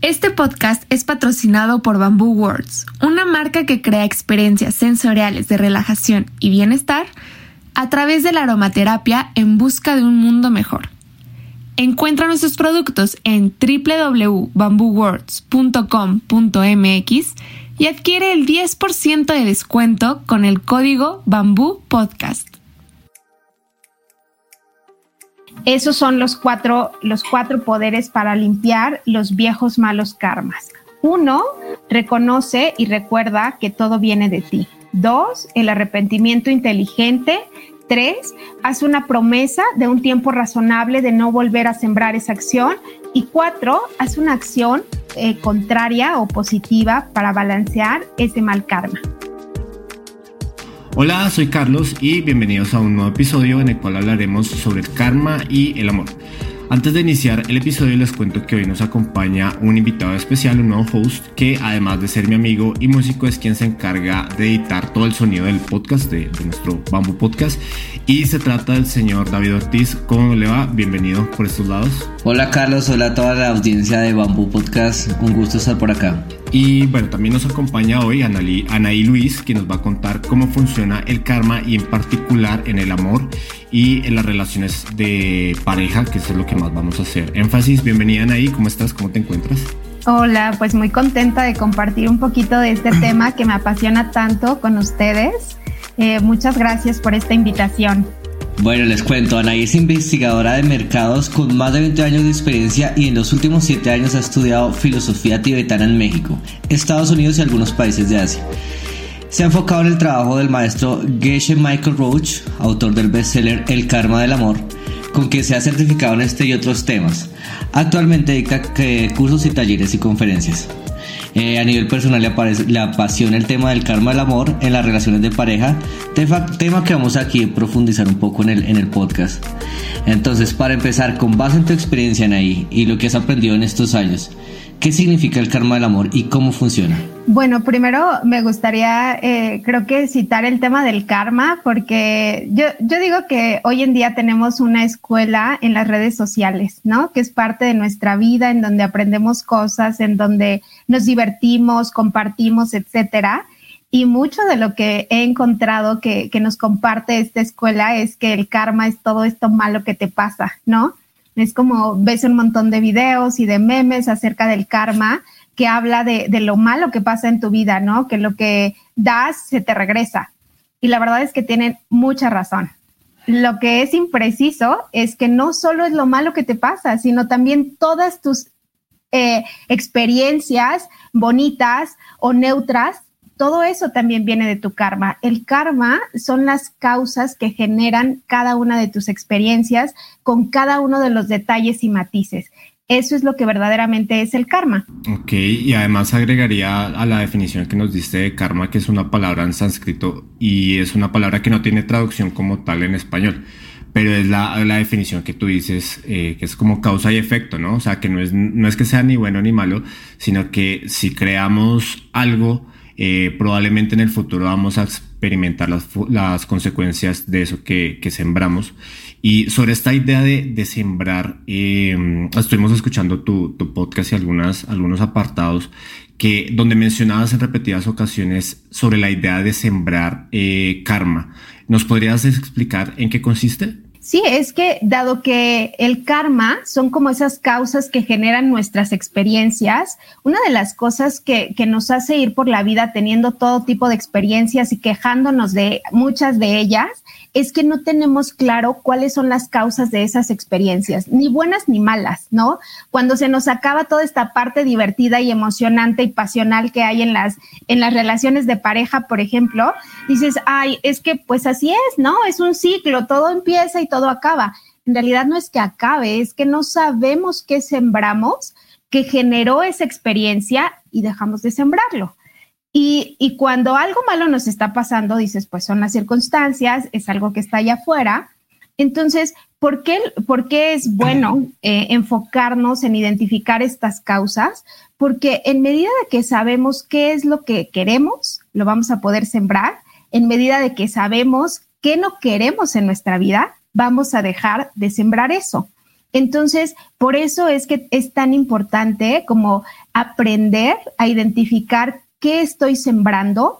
Este podcast es patrocinado por Bamboo Words, una marca que crea experiencias sensoriales de relajación y bienestar a través de la aromaterapia en busca de un mundo mejor. Encuentra nuestros productos en www.bamboowords.com.mx y adquiere el 10% de descuento con el código Bamboo Podcast. Esos son los cuatro, los cuatro poderes para limpiar los viejos malos karmas. Uno, reconoce y recuerda que todo viene de ti. Dos, el arrepentimiento inteligente. Tres, haz una promesa de un tiempo razonable de no volver a sembrar esa acción. Y cuatro, haz una acción eh, contraria o positiva para balancear ese mal karma. Hola, soy Carlos y bienvenidos a un nuevo episodio en el cual hablaremos sobre el karma y el amor. Antes de iniciar el episodio les cuento que hoy nos acompaña un invitado especial, un nuevo host que además de ser mi amigo y músico es quien se encarga de editar todo el sonido del podcast, de, nuestro Bamboo Podcast. Y se trata del señor David Ortiz. ¿Cómo le va? Bienvenido por estos lados. Hola Carlos, hola a toda la audiencia de Bamboo Podcast. Un gusto estar por acá. Y bueno, también nos acompaña hoy Anaí Luis, quien nos va a contar cómo funciona el karma y en particular en el amor y en las relaciones de pareja, que es lo que más vamos a hacer énfasis. Bienvenida Anaí, ¿cómo estás? ¿Cómo te encuentras? Hola, pues muy contenta de compartir un poquito de este tema que me apasiona tanto con ustedes. Eh, muchas gracias por esta invitación. Bueno, les cuento, Anaí es investigadora de mercados con más de 20 años de experiencia y en los últimos 7 años ha estudiado filosofía tibetana en México, Estados Unidos y algunos países de Asia. Se ha enfocado en el trabajo del maestro Geshe Michael Roach, autor del bestseller El Karma del Amor, con quien se ha certificado en este y otros temas. Actualmente dedica eh, cursos y talleres y conferencias. Eh, a nivel personal le, aparece, le apasiona el tema del karma del amor en las relaciones de pareja, tema, que vamos aquí a profundizar un poco en el, en el podcast. Entonces, para empezar, con base en tu experiencia en ahí y lo que has aprendido en estos años, ¿qué significa el karma del amor y cómo funciona? Bueno, primero me gustaría, eh, creo que citar el tema del karma, porque yo, digo que hoy en día tenemos una escuela en las redes sociales, ¿no? Que es parte de nuestra vida, en donde aprendemos cosas, en donde nos divertimos, compartimos, etcétera. Y mucho de lo que he encontrado que, que nos comparte esta escuela es que el karma es todo esto malo que te pasa, ¿no? Es como ves un montón de videos y de memes acerca del karma que habla de, lo malo que pasa en tu vida, ¿no? Que lo que das se te regresa. Y la verdad es que tienen mucha razón. Lo que es impreciso es que no solo es lo malo que te pasa, sino también todas tus eh, experiencias bonitas o neutras, todo eso también viene de tu karma. El karma son las causas que generan cada una de tus experiencias con cada uno de los detalles y matices. Eso es lo que verdaderamente es el karma. Ok, y además agregaría a la definición que nos diste de karma, que es una palabra en sánscrito y es una palabra que no tiene traducción como tal en español, pero es la, definición que tú dices, eh, que es como causa y efecto, ¿no? O sea, que no es, no es que sea ni bueno ni malo, sino que si creamos algo, eh, probablemente en el futuro vamos a experimentar las, las consecuencias de eso que, que sembramos. Y sobre esta idea de, sembrar, eh, estuvimos escuchando tu, podcast y algunas, algunos apartados que, donde mencionabas en repetidas ocasiones sobre la idea de sembrar eh, karma. ¿Nos podrías explicar en qué consiste? Sí, es que dado que el karma son como esas causas que generan nuestras experiencias, una de las cosas que, que, nos hace ir por la vida teniendo todo tipo de experiencias y quejándonos de muchas de ellas es que no tenemos claro cuáles son las causas de esas experiencias, ni buenas ni malas, ¿no? Cuando se nos acaba toda esta parte divertida y emocionante y pasional que hay en las, en las relaciones de pareja, por ejemplo, dices, ay, es que pues así es, ¿no? Es un ciclo, todo empieza y todo acaba. En realidad no es que acabe, es que no sabemos qué sembramos que generó esa experiencia y dejamos de sembrarlo. Y, cuando algo malo nos está pasando, dices, pues son las circunstancias, es algo que está allá afuera. Entonces, ¿por qué, por qué es bueno eh, enfocarnos en identificar estas causas? Porque en medida de que sabemos qué es lo que queremos, lo vamos a poder sembrar. En medida de que sabemos qué no queremos en nuestra vida, vamos a dejar de sembrar eso. Entonces, por eso es que es tan importante como aprender a identificar qué estoy sembrando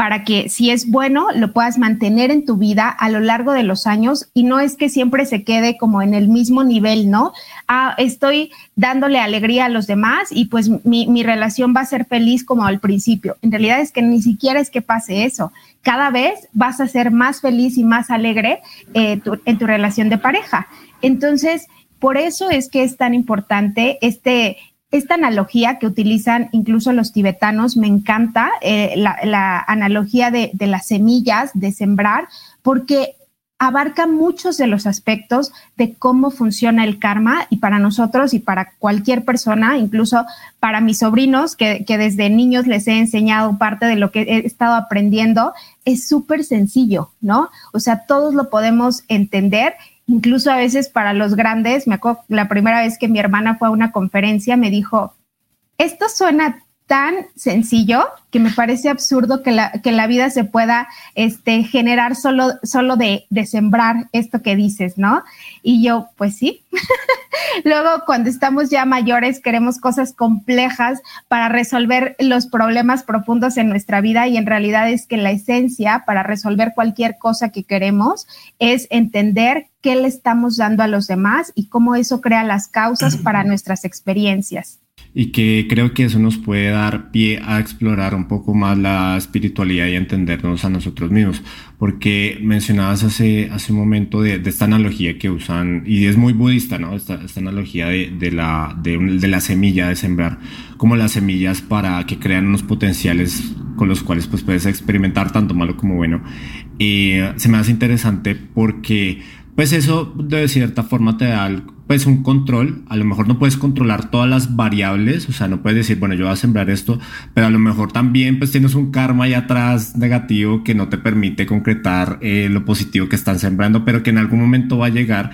para que si es bueno lo puedas mantener en tu vida a lo largo de los años y no es que siempre se quede como en el mismo nivel, ¿no? Ah, estoy dándole alegría a los demás y pues mi, relación va a ser feliz como al principio. En realidad es que ni siquiera es que pase eso. Cada vez vas a ser más feliz y más alegre eh, en tu relación de pareja. Entonces, por eso es que es tan importante este esta analogía que utilizan incluso los tibetanos me encanta, eh, la, analogía de, las semillas, de sembrar, porque abarca muchos de los aspectos de cómo funciona el karma y para nosotros y para cualquier persona, incluso para mis sobrinos, que, que desde niños les he enseñado parte de lo que he estado aprendiendo, es súper sencillo, ¿no? O sea, todos lo podemos entender incluso a veces para los grandes, me acuerdo la primera vez que mi hermana fue a una conferencia, me dijo, esto suena tan sencillo que me parece absurdo que la, que la vida se pueda este, generar solo, solo de, de sembrar esto que dices, ¿no? Y yo, pues sí. Luego, cuando estamos ya mayores, queremos cosas complejas para resolver los problemas profundos en nuestra vida y en realidad es que la esencia para resolver cualquier cosa que queremos es entender qué le estamos dando a los demás y cómo eso crea las causas para nuestras experiencias y que creo que eso nos puede dar pie a explorar un poco más la espiritualidad y entendernos a nosotros mismos, porque mencionabas hace, hace un momento de, esta analogía que usan, y es muy budista, ¿no? Esta, esta analogía de, de la, de, la semilla, de sembrar, como las semillas para que crean unos potenciales con los cuales pues puedes experimentar tanto malo como bueno. Y se me hace interesante porque pues eso de cierta forma te da pues un control, a lo mejor no puedes controlar todas las variables, o sea, no puedes decir, bueno, yo voy a sembrar esto, pero a lo mejor también pues tienes un karma ahí atrás negativo que no te permite concretar eh, lo positivo que están sembrando, pero que en algún momento va a llegar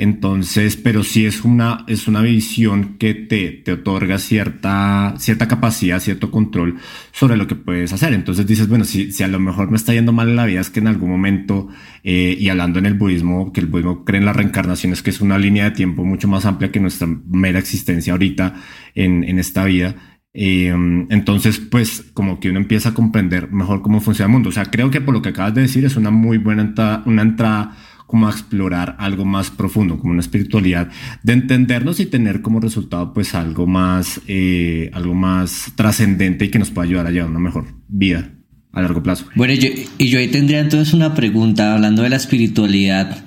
entonces, pero sí es una, es una visión que te, te otorga cierta, cierta capacidad, cierto control sobre lo que puedes hacer. Entonces dices, bueno, si, si a lo mejor me está yendo mal en la vida, es que en algún momento, eh, y hablando en el budismo, que el budismo cree en las reencarnaciones, que es una línea de tiempo mucho más amplia que nuestra mera existencia ahorita en, en esta vida, eh, entonces, pues como que uno empieza a comprender mejor cómo funciona el mundo. O sea, creo que por lo que acabas de decir es una muy buena entrada, una entrada como a explorar algo más profundo, como una espiritualidad, de entendernos y tener como resultado pues algo más, eh, algo más trascendente y que nos pueda ayudar a llevar una mejor vida a largo plazo. Bueno, yo, y yo ahí tendría entonces una pregunta, hablando de la espiritualidad.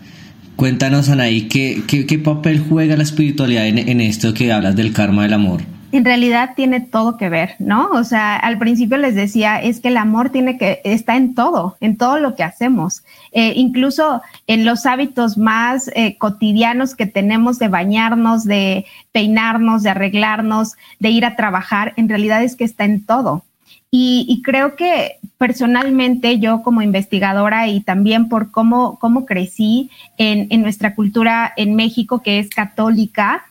Cuéntanos, Anaí, ¿qué, qué, qué papel juega la espiritualidad en esto que hablas del karma del amor? En realidad tiene todo que ver, ¿no? O sea, al principio les decía, es que el amor tiene que, está en todo, en todo lo que hacemos, eh, incluso en los hábitos más eh, cotidianos que tenemos de bañarnos, de peinarnos, de arreglarnos, de ir a trabajar, en realidad es que está en todo. Y, creo que personalmente yo como investigadora y también por cómo, cómo crecí en, en nuestra cultura en México, que es católica,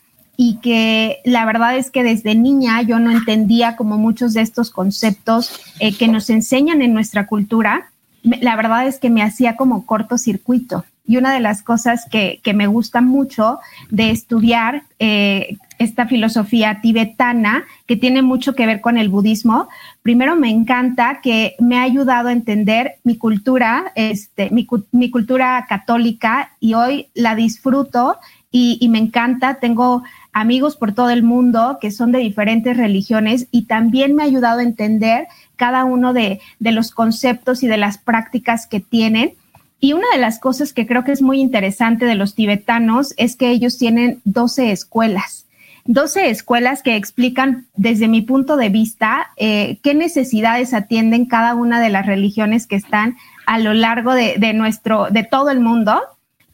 y que la verdad es que desde niña yo no entendía como muchos de estos conceptos eh, que nos enseñan en nuestra cultura. La verdad es que me hacía como cortocircuito. Y una de las cosas que, que me gusta mucho de estudiar eh, esta filosofía tibetana, que tiene mucho que ver con el budismo, primero me encanta que me ha ayudado a entender mi cultura, este, mi, mi cultura católica, y hoy la disfruto y, me encanta. Tengo amigos por todo el mundo que son de diferentes religiones y también me ha ayudado a entender cada uno de, los conceptos y de las prácticas que tienen. Y una de las cosas que creo que es muy interesante de los tibetanos es que ellos tienen 12 escuelas. 12 escuelas que explican desde mi punto de vista eh, qué necesidades atienden cada una de las religiones que están a lo largo de nuestro, de todo el mundo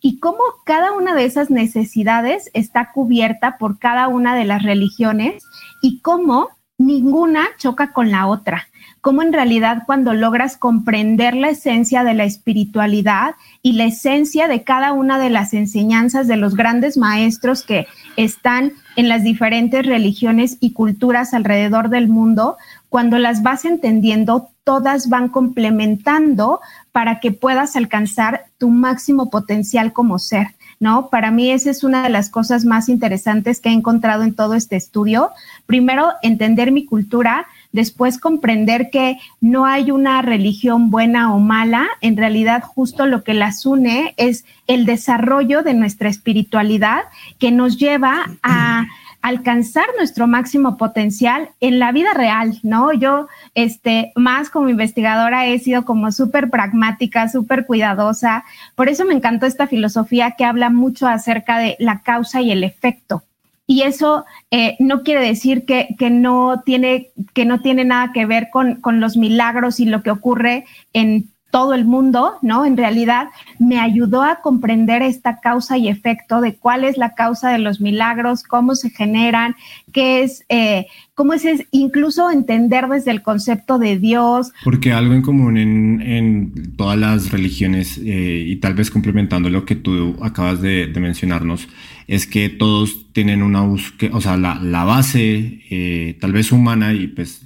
y cómo cada una de esas necesidades está cubierta por cada una de las religiones y cómo ninguna choca con la otra. Cómo en realidad cuando logras comprender la esencia de la espiritualidad y la esencia de cada una de las enseñanzas de los grandes maestros que están en las diferentes religiones y culturas alrededor del mundo, cuando las vas entendiendo, todas van complementando para que puedas alcanzar tu máximo potencial como ser. ¿no? Para mí esa es una de las cosas más interesantes que he encontrado en todo este estudio. Primero, entender mi cultura, después comprender que no hay una religión buena o mala, en realidad justo lo que las une es el desarrollo de nuestra espiritualidad que nos lleva a alcanzar nuestro máximo potencial en la vida real, ¿no? Yo, este, más como investigadora he sido como súper pragmática, súper cuidadosa. Por eso me encantó esta filosofía que habla mucho acerca de la causa y el efecto. Y eso eh, no quiere decir que, que, no tiene, que no tiene nada que ver con, con los milagros y lo que ocurre en todo el mundo, ¿no? En realidad me ayudó a comprender esta causa y efecto de cuál es la causa de los milagros, cómo se generan, qué es, eh, cómo es, incluso entender desde el concepto de Dios. Porque algo en común en, todas las religiones eh, y tal vez complementando lo que tú acabas de, mencionarnos, es que todos tienen una búsqueda, o sea, la, base eh, tal vez humana y pues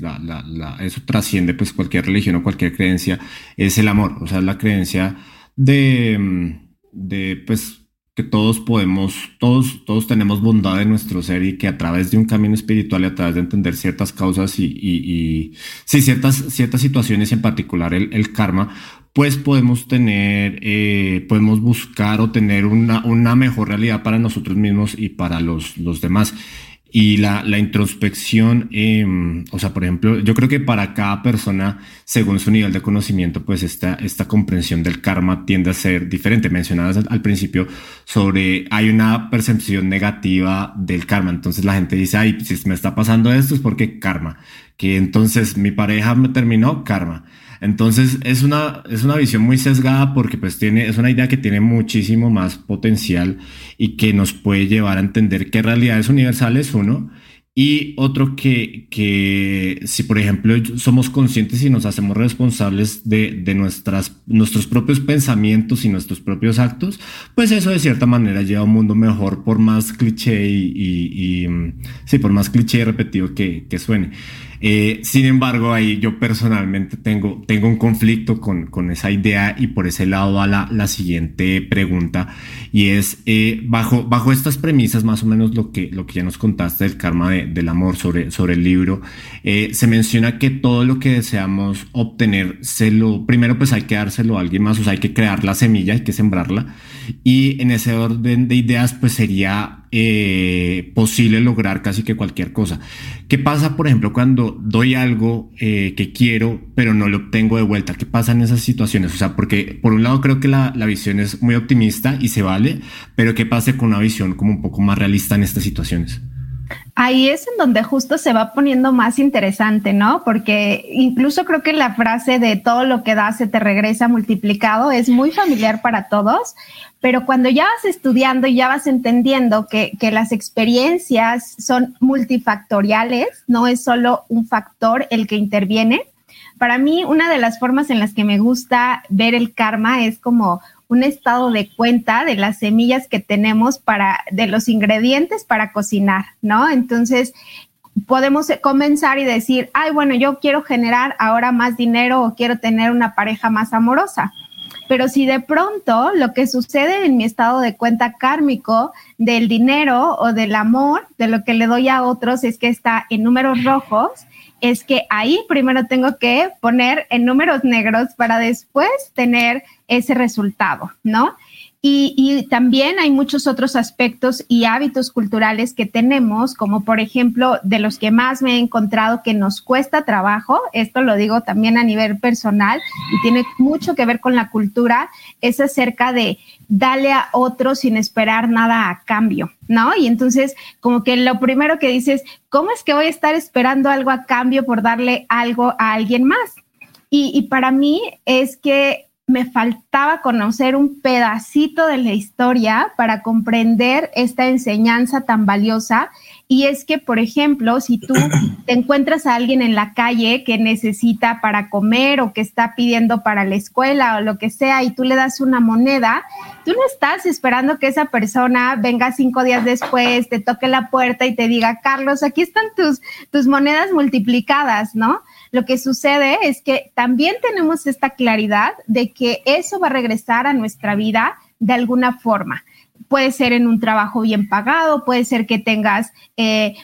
eso trasciende pues cualquier religión o cualquier creencia, es el amor, o sea, la creencia de, de pues que todos podemos, todos, todos tenemos bondad en nuestro ser y que a través de un camino espiritual y a través de entender ciertas causas y, y, sí, ciertas, ciertas situaciones, en particular el karma, pues podemos tener, eh, podemos buscar o tener una, una mejor realidad para nosotros mismos y para los, los demás. Y la, la introspección, eh, o sea, por ejemplo, yo creo que para cada persona, según su nivel de conocimiento, pues esta, esta comprensión del karma tiende a ser diferente. Mencionabas al, principio sobre, hay una percepción negativa del karma. Entonces la gente dice, ay, si me está pasando esto es porque karma. Que entonces mi pareja me terminó, karma. Entonces es una, es una visión muy sesgada porque pues tiene, es una idea que tiene muchísimo más potencial y que nos puede llevar a entender que realidades universales, uno, y otro que, que si por ejemplo somos conscientes y nos hacemos responsables de, de nuestras, nuestros propios pensamientos y nuestros propios actos, pues eso de cierta manera lleva a un mundo mejor por más cliché y, y, y sí, por más cliché repetido que, que suene. Eh, sin embargo, ahí yo personalmente tengo, tengo un conflicto con, con esa idea y por ese lado va la, la siguiente pregunta. Y es, eh, bajo, bajo estas premisas, más o menos lo que, lo que ya nos contaste del karma del amor sobre, sobre el libro, eh, se menciona que todo lo que deseamos obtener, se lo, primero pues hay que dárselo a alguien más, o sea, hay que crear la semilla, hay que sembrarla. Y en ese orden de ideas pues sería eh, posible lograr casi que cualquier cosa. ¿Qué pasa, por ejemplo, cuando doy algo eh, que quiero, pero no lo obtengo de vuelta? ¿Qué pasa en esas situaciones? O sea, porque por un lado creo que la, la visión es muy optimista y se vale, pero ¿qué pasa con una visión como un poco más realista en estas situaciones? Ahí es en donde justo se va poniendo más interesante, ¿no? Porque incluso creo que la frase de todo lo que das se te regresa multiplicado es muy familiar para todos, pero cuando ya vas estudiando y ya vas entendiendo que, que las experiencias son multifactoriales, no es solo un factor el que interviene. Para mí, una de las formas en las que me gusta ver el karma es como un estado de cuenta de las semillas que tenemos para, de los ingredientes para cocinar, ¿no? Entonces, podemos comenzar y decir, ay, bueno, yo quiero generar ahora más dinero o quiero tener una pareja más amorosa. Pero si de pronto lo que sucede en mi estado de cuenta kármico del dinero o del amor, de lo que le doy a otros, es que está en números rojos, es que ahí primero tengo que poner en números negros para después tener ese resultado, ¿no? Y, también hay muchos otros aspectos y hábitos culturales que tenemos, como por ejemplo, de los que más me he encontrado que nos cuesta trabajo, esto lo digo también a nivel personal y tiene mucho que ver con la cultura, es acerca de darle a otro sin esperar nada a cambio, ¿no? Y entonces, como que lo primero que dices, ¿cómo es que voy a estar esperando algo a cambio por darle algo a alguien más? Y, y para mí es que me faltaba conocer un pedacito de la historia para comprender esta enseñanza tan valiosa Y es que, por ejemplo, si tú te encuentras a alguien en la calle que necesita para comer o que está pidiendo para la escuela o lo que sea y tú le das una moneda, tú no estás esperando que esa persona venga cinco días después, te toque la puerta y te diga, Carlos, aquí están tus, tus monedas multiplicadas, ¿no? Lo que sucede es que también tenemos esta claridad de que eso va a regresar a nuestra vida de alguna forma. Puede ser en un trabajo bien pagado, puede ser que tengas eh,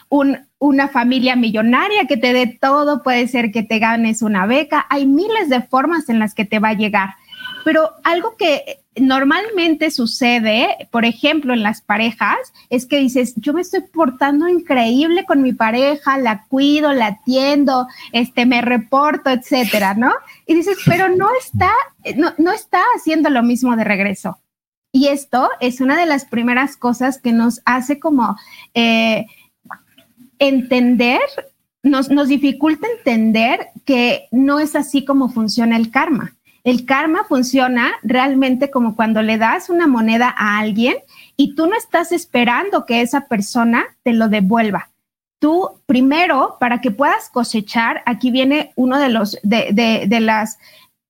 una familia millonaria que te dé todo, puede ser que te ganes una beca. Hay miles de formas en las que te va a llegar. Pero algo que normalmente sucede, por ejemplo, en las parejas, es que dices, yo me estoy portando increíble con mi pareja, la cuido, la atiendo, este, me reporto, etcétera, ¿no? Y dices, pero no está, no, no está haciendo lo mismo de regreso. Y esto es una de las primeras cosas que nos hace como eh, entender, nos, nos dificulta entender que no es así como funciona el karma. El karma funciona realmente como cuando le das una moneda a alguien y tú no estás esperando que esa persona te lo devuelva. Tú primero, para que puedas cosechar, aquí viene uno de los, de, las,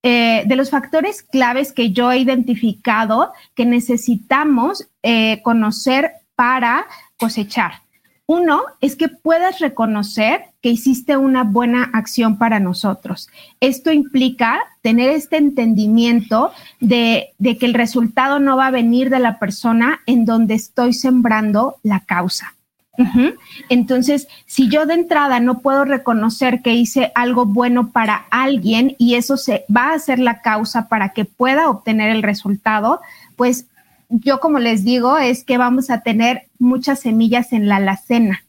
eh, de los factores claves que yo he identificado que necesitamos eh, conocer para cosechar. Uno es que puedas reconocer que hiciste una buena acción para nosotros. Esto implica tener este entendimiento de, que el resultado no va a venir de la persona en donde estoy sembrando la causa. Entonces, si yo de entrada no puedo reconocer que hice algo bueno para alguien y eso se va a ser la causa para que pueda obtener el resultado, pues yo como les digo, es que vamos a tener muchas semillas en la alacena.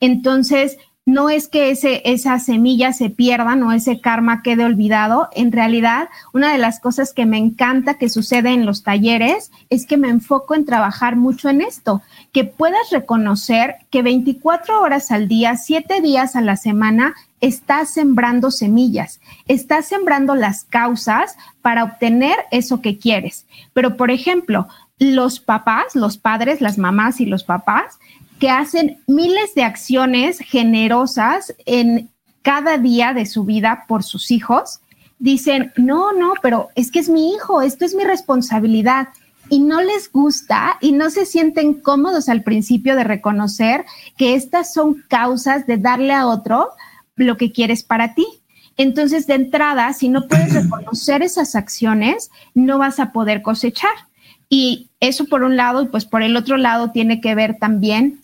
Entonces, no es que ese, esa semilla se pierda o ese karma quede olvidado. En realidad, una de las cosas que me encanta que sucede en los talleres es que me enfoco en trabajar mucho en esto, que puedas reconocer que 24 horas al día, 7 días a la semana, estás sembrando semillas, estás sembrando las causas para obtener eso que quieres. Pero, por ejemplo, los papás, los padres, las mamás y los papás que hacen miles de acciones generosas en cada día de su vida por sus hijos, dicen, no, no, pero es que es mi hijo, esto es mi responsabilidad. Y no les gusta y no se sienten cómodos al principio de reconocer que estas son causas de darle a otro lo que quieres para ti. Entonces, de entrada, si no puedes reconocer esas acciones, no vas a poder cosechar. Y eso por un lado, y pues por el otro lado tiene que ver también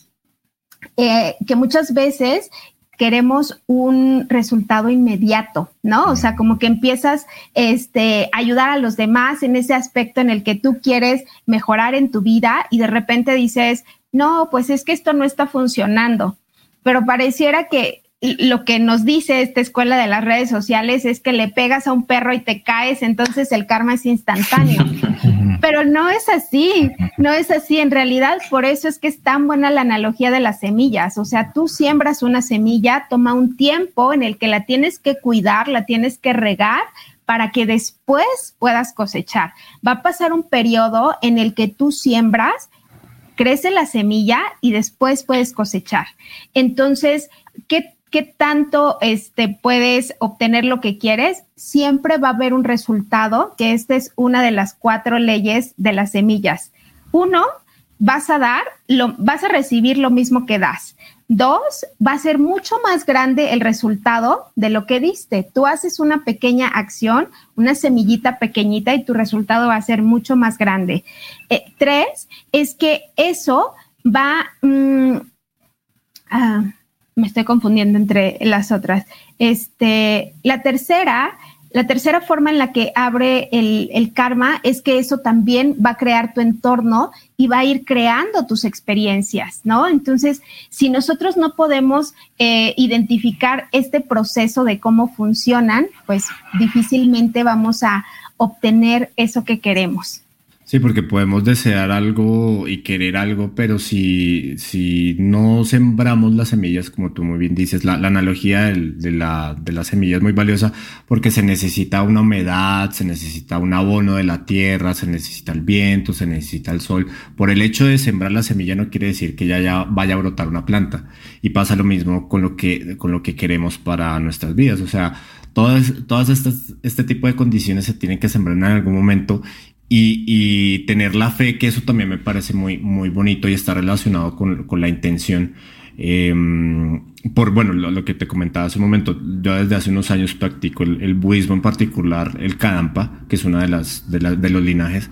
eh, que muchas veces queremos un resultado inmediato, ¿no? O sea, como que empiezas este, ayudar a los demás en ese aspecto en el que tú quieres mejorar en tu vida y de repente dices, no, pues es que esto no está funcionando, pero pareciera que lo que nos dice esta escuela de las redes sociales es que le pegas a un perro y te caes, entonces el karma es instantáneo. Pero no es así, no es así. En realidad, por eso es que es tan buena la analogía de las semillas. O sea, tú siembras una semilla, toma un tiempo en el que la tienes que cuidar, la tienes que regar para que después puedas cosechar. Va a pasar un periodo en el que tú siembras, crece la semilla y después puedes cosechar. Entonces, ¿qué qué tanto este, puedes obtener lo que quieres, siempre va a haber un resultado, que esta es una de las cuatro leyes de las semillas. Uno, vas a dar, lo, vas a recibir lo mismo que das. Dos, va a ser mucho más grande el resultado de lo que diste. Tú haces una pequeña acción, una semillita pequeñita y tu resultado va a ser mucho más grande. Eh, tres, es que eso va... Mm, a me estoy confundiendo entre las otras. Este, la tercera, la tercera forma en la que abre el, karma es que eso también va a crear tu entorno y va a ir creando tus experiencias, ¿no? Entonces, si nosotros no podemos eh, identificar este proceso de cómo funcionan, pues difícilmente vamos a obtener eso que queremos. Sí, porque podemos desear algo y querer algo, pero si, si no sembramos las semillas, como tú muy bien dices, la, analogía de, la, de la semilla es muy valiosa porque se necesita una humedad, se necesita un abono de la tierra, se necesita el viento, se necesita el sol. Por el hecho de sembrar la semilla no quiere decir que ya, ya vaya a brotar una planta. Y pasa lo mismo con lo que, con lo que queremos para nuestras vidas. O sea, todas, todas estas, este tipo de condiciones se tienen que sembrar en algún momento y, tener la fe, que eso también me parece muy, muy bonito y está relacionado con, con la intención. Em, por bueno, lo, que te comentaba hace un momento, yo desde hace unos años practico el, budismo en particular, el Kadampa, que es una de las de, de los linajes.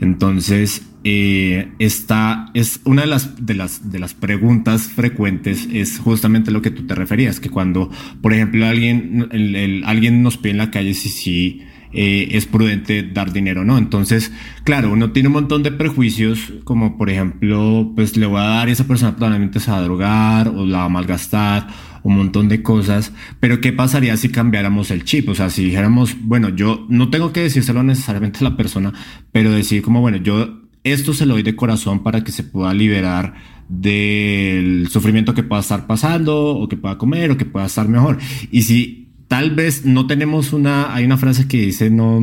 Entonces, eh, esta es una de las, de las, de las preguntas frecuentes, es justamente lo que tú te referías, que cuando, por ejemplo, alguien, alguien nos pide en la calle si sí eh, es prudente dar dinero, ¿no? Entonces, claro, uno tiene un montón de prejuicios, como por ejemplo, pues le voy a dar y esa persona probablemente se va a drogar o la va a malgastar, un montón de cosas, pero ¿qué pasaría si cambiáramos el chip? O sea, si dijéramos, bueno, yo no tengo que decírselo necesariamente a la persona, pero decir como, bueno, yo esto se lo doy de corazón para que se pueda liberar del sufrimiento que pueda estar pasando o que pueda comer o que pueda estar mejor. Y si tal vez no tenemos una, hay una frase que dice, no,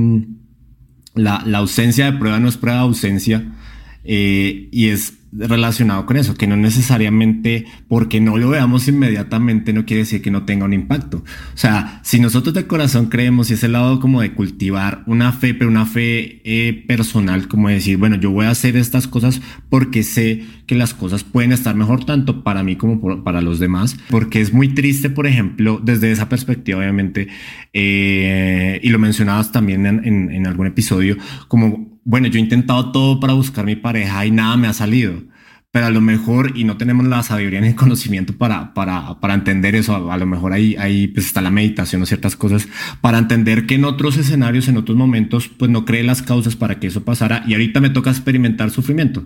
la, la ausencia de prueba no es prueba de ausencia, eh, y es relacionado con eso, que no necesariamente porque no lo veamos inmediatamente no quiere decir que no tenga un impacto. O sea, si nosotros de corazón creemos y ese lado como de cultivar una fe, pero una fe eh, personal, como decir, bueno, yo voy a hacer estas cosas porque sé que las cosas pueden estar mejor tanto para mí como para los demás, porque es muy triste, por ejemplo, desde esa perspectiva, obviamente, eh, y lo mencionabas también en, en algún episodio, como bueno, yo he intentado todo para buscar mi pareja y nada me ha salido. Pero a lo mejor, y no tenemos la sabiduría ni el conocimiento para, para, para entender eso, a, lo mejor ahí, ahí pues está la meditación o ciertas cosas, para entender que en otros escenarios, en otros momentos, pues no cree las causas para que eso pasara y ahorita me toca experimentar sufrimiento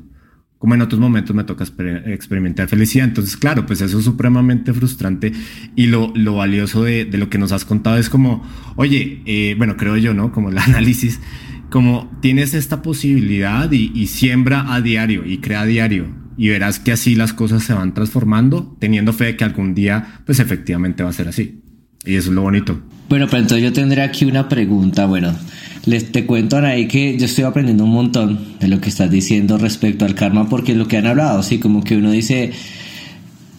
como en otros momentos me toca experimentar felicidad. Entonces, claro, pues eso es supremamente frustrante y lo, lo valioso de, de, lo que nos has contado es como, oye, eh, bueno, creo yo, ¿no? Como el análisis como tienes esta posibilidad y, siembra a diario y crea a diario y verás que así las cosas se van transformando, teniendo fe de que algún día, pues efectivamente va a ser así. Y eso es lo bonito. Bueno, pero entonces yo tendré aquí una pregunta. Bueno, les te cuento ahí que yo estoy aprendiendo un montón de lo que estás diciendo respecto al karma, porque lo que han hablado, sí, como que uno dice,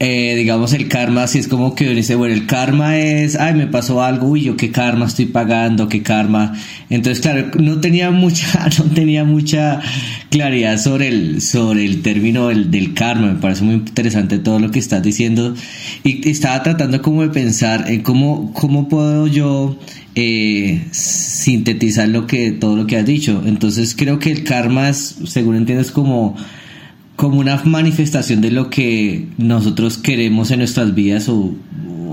eh, digamos, el karma, si es como que uno dice, bueno, el karma es, ay, me pasó algo, uy, yo qué karma estoy pagando, qué karma. Entonces, claro, no tenía mucha, no tenía mucha claridad sobre el, sobre el término del, del karma. Me parece muy interesante todo lo que estás diciendo. Y estaba tratando como de pensar en cómo, cómo puedo yo eh, sintetizar lo que, todo lo que has dicho. Entonces, creo que el karma es, según entiendes, como como una manifestación de lo que nosotros queremos en nuestras vidas o,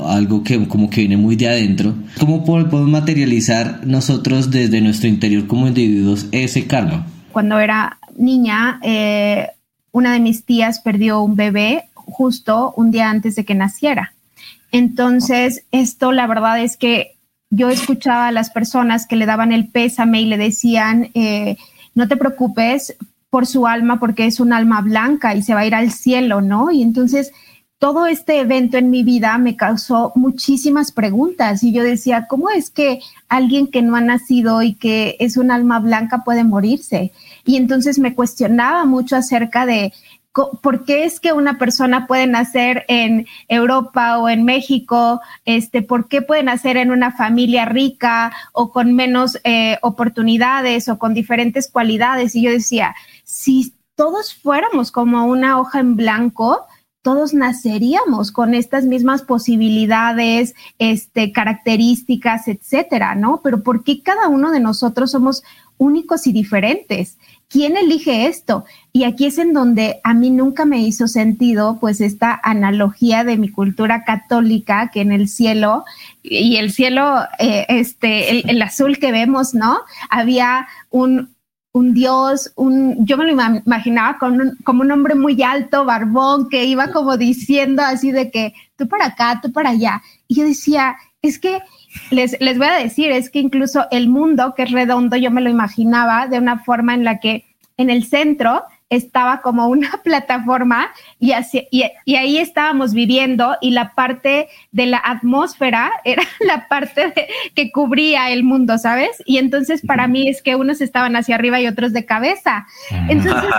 algo que como que viene muy de adentro. ¿Cómo podemos materializar nosotros desde nuestro interior como individuos ese karma? Cuando era niña, eh, una de mis tías perdió un bebé justo un día antes de que naciera. Entonces, esto la verdad es que yo escuchaba a las personas que le daban el pésame y le decían, eh, no te preocupes, por su alma porque es un alma blanca y se va a ir al cielo, ¿no? Y entonces todo este evento en mi vida me causó muchísimas preguntas y yo decía, ¿cómo es que alguien que no ha nacido y que es un alma blanca puede morirse? Y entonces me cuestionaba mucho acerca de por qué es que una persona puede nacer en Europa o en México, este, por qué puede nacer en una familia rica o con menos eh, oportunidades o con diferentes cualidades. Y yo decía, si todos fuéramos como una hoja en blanco, todos naceríamos con estas mismas posibilidades, este, características, etcétera, ¿no? Pero ¿por qué cada uno de nosotros somos únicos y diferentes? ¿Quién elige esto? Y aquí es en donde a mí nunca me hizo sentido, pues, esta analogía de mi cultura católica, que en el cielo, y el cielo, eh, este, el azul que vemos, ¿no? Había un, un dios, un, yo me lo imaginaba como un hombre muy alto, barbón, que iba como diciendo así de que tú para acá, tú para allá. Y yo decía, es que les, voy a decir, es que incluso el mundo que es redondo, yo me lo imaginaba de una forma en la que en el centro estaba como una plataforma y, así, y, ahí estábamos viviendo y la parte de la atmósfera era la parte que cubría el mundo, ¿sabes? Y entonces para mí es que unos estaban hacia arriba y otros de cabeza. Entonces,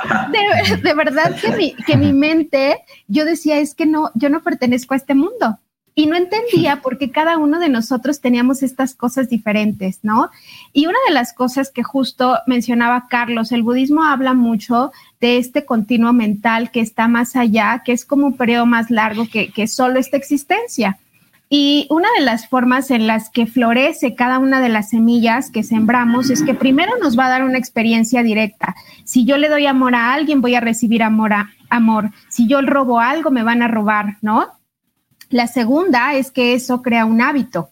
de, verdad que mi, que mi mente, yo decía, es que no, yo no pertenezco a este mundo y no entendía por qué cada uno de nosotros teníamos estas cosas diferentes, ¿no? Y una de las cosas que justo mencionaba Carlos, el budismo habla mucho de este continuo mental que está más allá, que es como un periodo más largo que, solo esta existencia. Y una de las formas en las que florece cada una de las semillas que sembramos es que primero nos va a dar una experiencia directa. Si yo le doy amor a alguien, voy a recibir amor a amor. Si yo robo algo, me van a robar, ¿no? La segunda es que eso crea un hábito.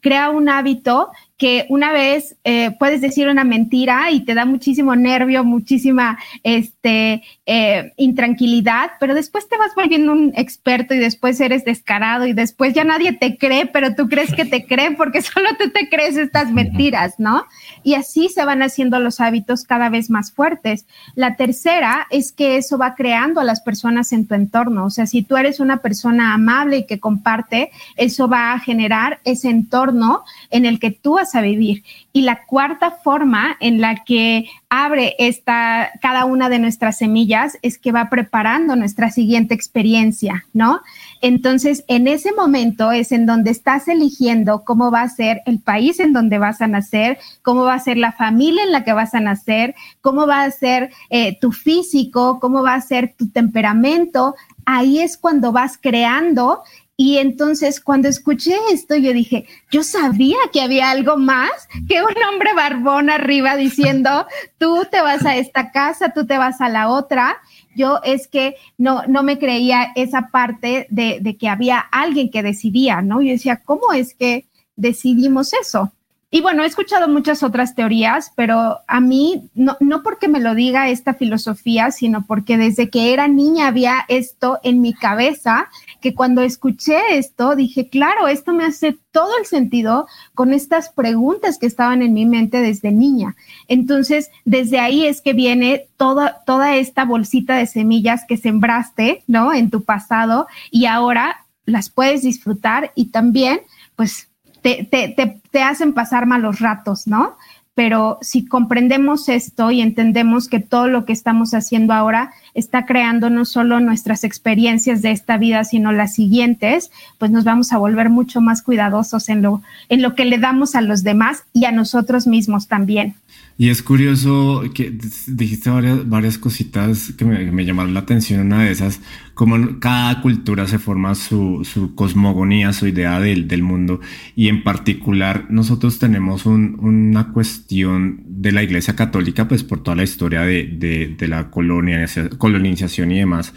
Crea un hábito que una vez eh, puedes decir una mentira y te da muchísimo nervio, muchísima este, eh, intranquilidad, pero después te vas volviendo un experto y después eres descarado y después ya nadie te cree, pero tú crees que te creen porque solo tú te crees estas mentiras, ¿no? Y así se van haciendo los hábitos cada vez más fuertes. La tercera es que eso va creando a las personas en tu entorno. O sea, si tú eres una persona amable y que comparte, eso va a generar ese entorno en el que tú a vivir. Y la cuarta forma en la que abre esta, cada una de nuestras semillas es que va preparando nuestra siguiente experiencia, ¿no? Entonces, en ese momento es en donde estás eligiendo cómo va a ser el país en donde vas a nacer, cómo va a ser la familia en la que vas a nacer, cómo va a ser eh, tu físico, cómo va a ser tu temperamento. Ahí es cuando vas creando y entonces cuando escuché esto, yo dije, yo sabía que había algo más que un hombre barbón arriba diciendo, tú te vas a esta casa, tú te vas a la otra. Yo es que no, no me creía esa parte de, de que había alguien que decidía, ¿no? Yo decía, ¿cómo es que decidimos eso? Y bueno, he escuchado muchas otras teorías, pero a mí, no, no porque me lo diga esta filosofía, sino porque desde que era niña había esto en mi cabeza, que cuando escuché esto dije, claro, esto me hace todo el sentido con estas preguntas que estaban en mi mente desde niña. Entonces, desde ahí es que viene toda, toda esta bolsita de semillas que sembraste, ¿no? En tu pasado y ahora las puedes disfrutar y también, pues, te, hacen pasar malos ratos, ¿no? Pero si comprendemos esto y entendemos que todo lo que estamos haciendo ahora está creando no solo nuestras experiencias de esta vida, sino las siguientes, pues nos vamos a volver mucho más cuidadosos en lo, en lo que le damos a los demás y a nosotros mismos también. Y es curioso que dijiste varias, varias cositas que me, llamaron la atención. Una de esas, como cada cultura se forma su, su cosmogonía, su idea del, del, mundo. Y en particular, nosotros tenemos un, una cuestión de la Iglesia Católica, pues por toda la historia de, de, de la colonización y demás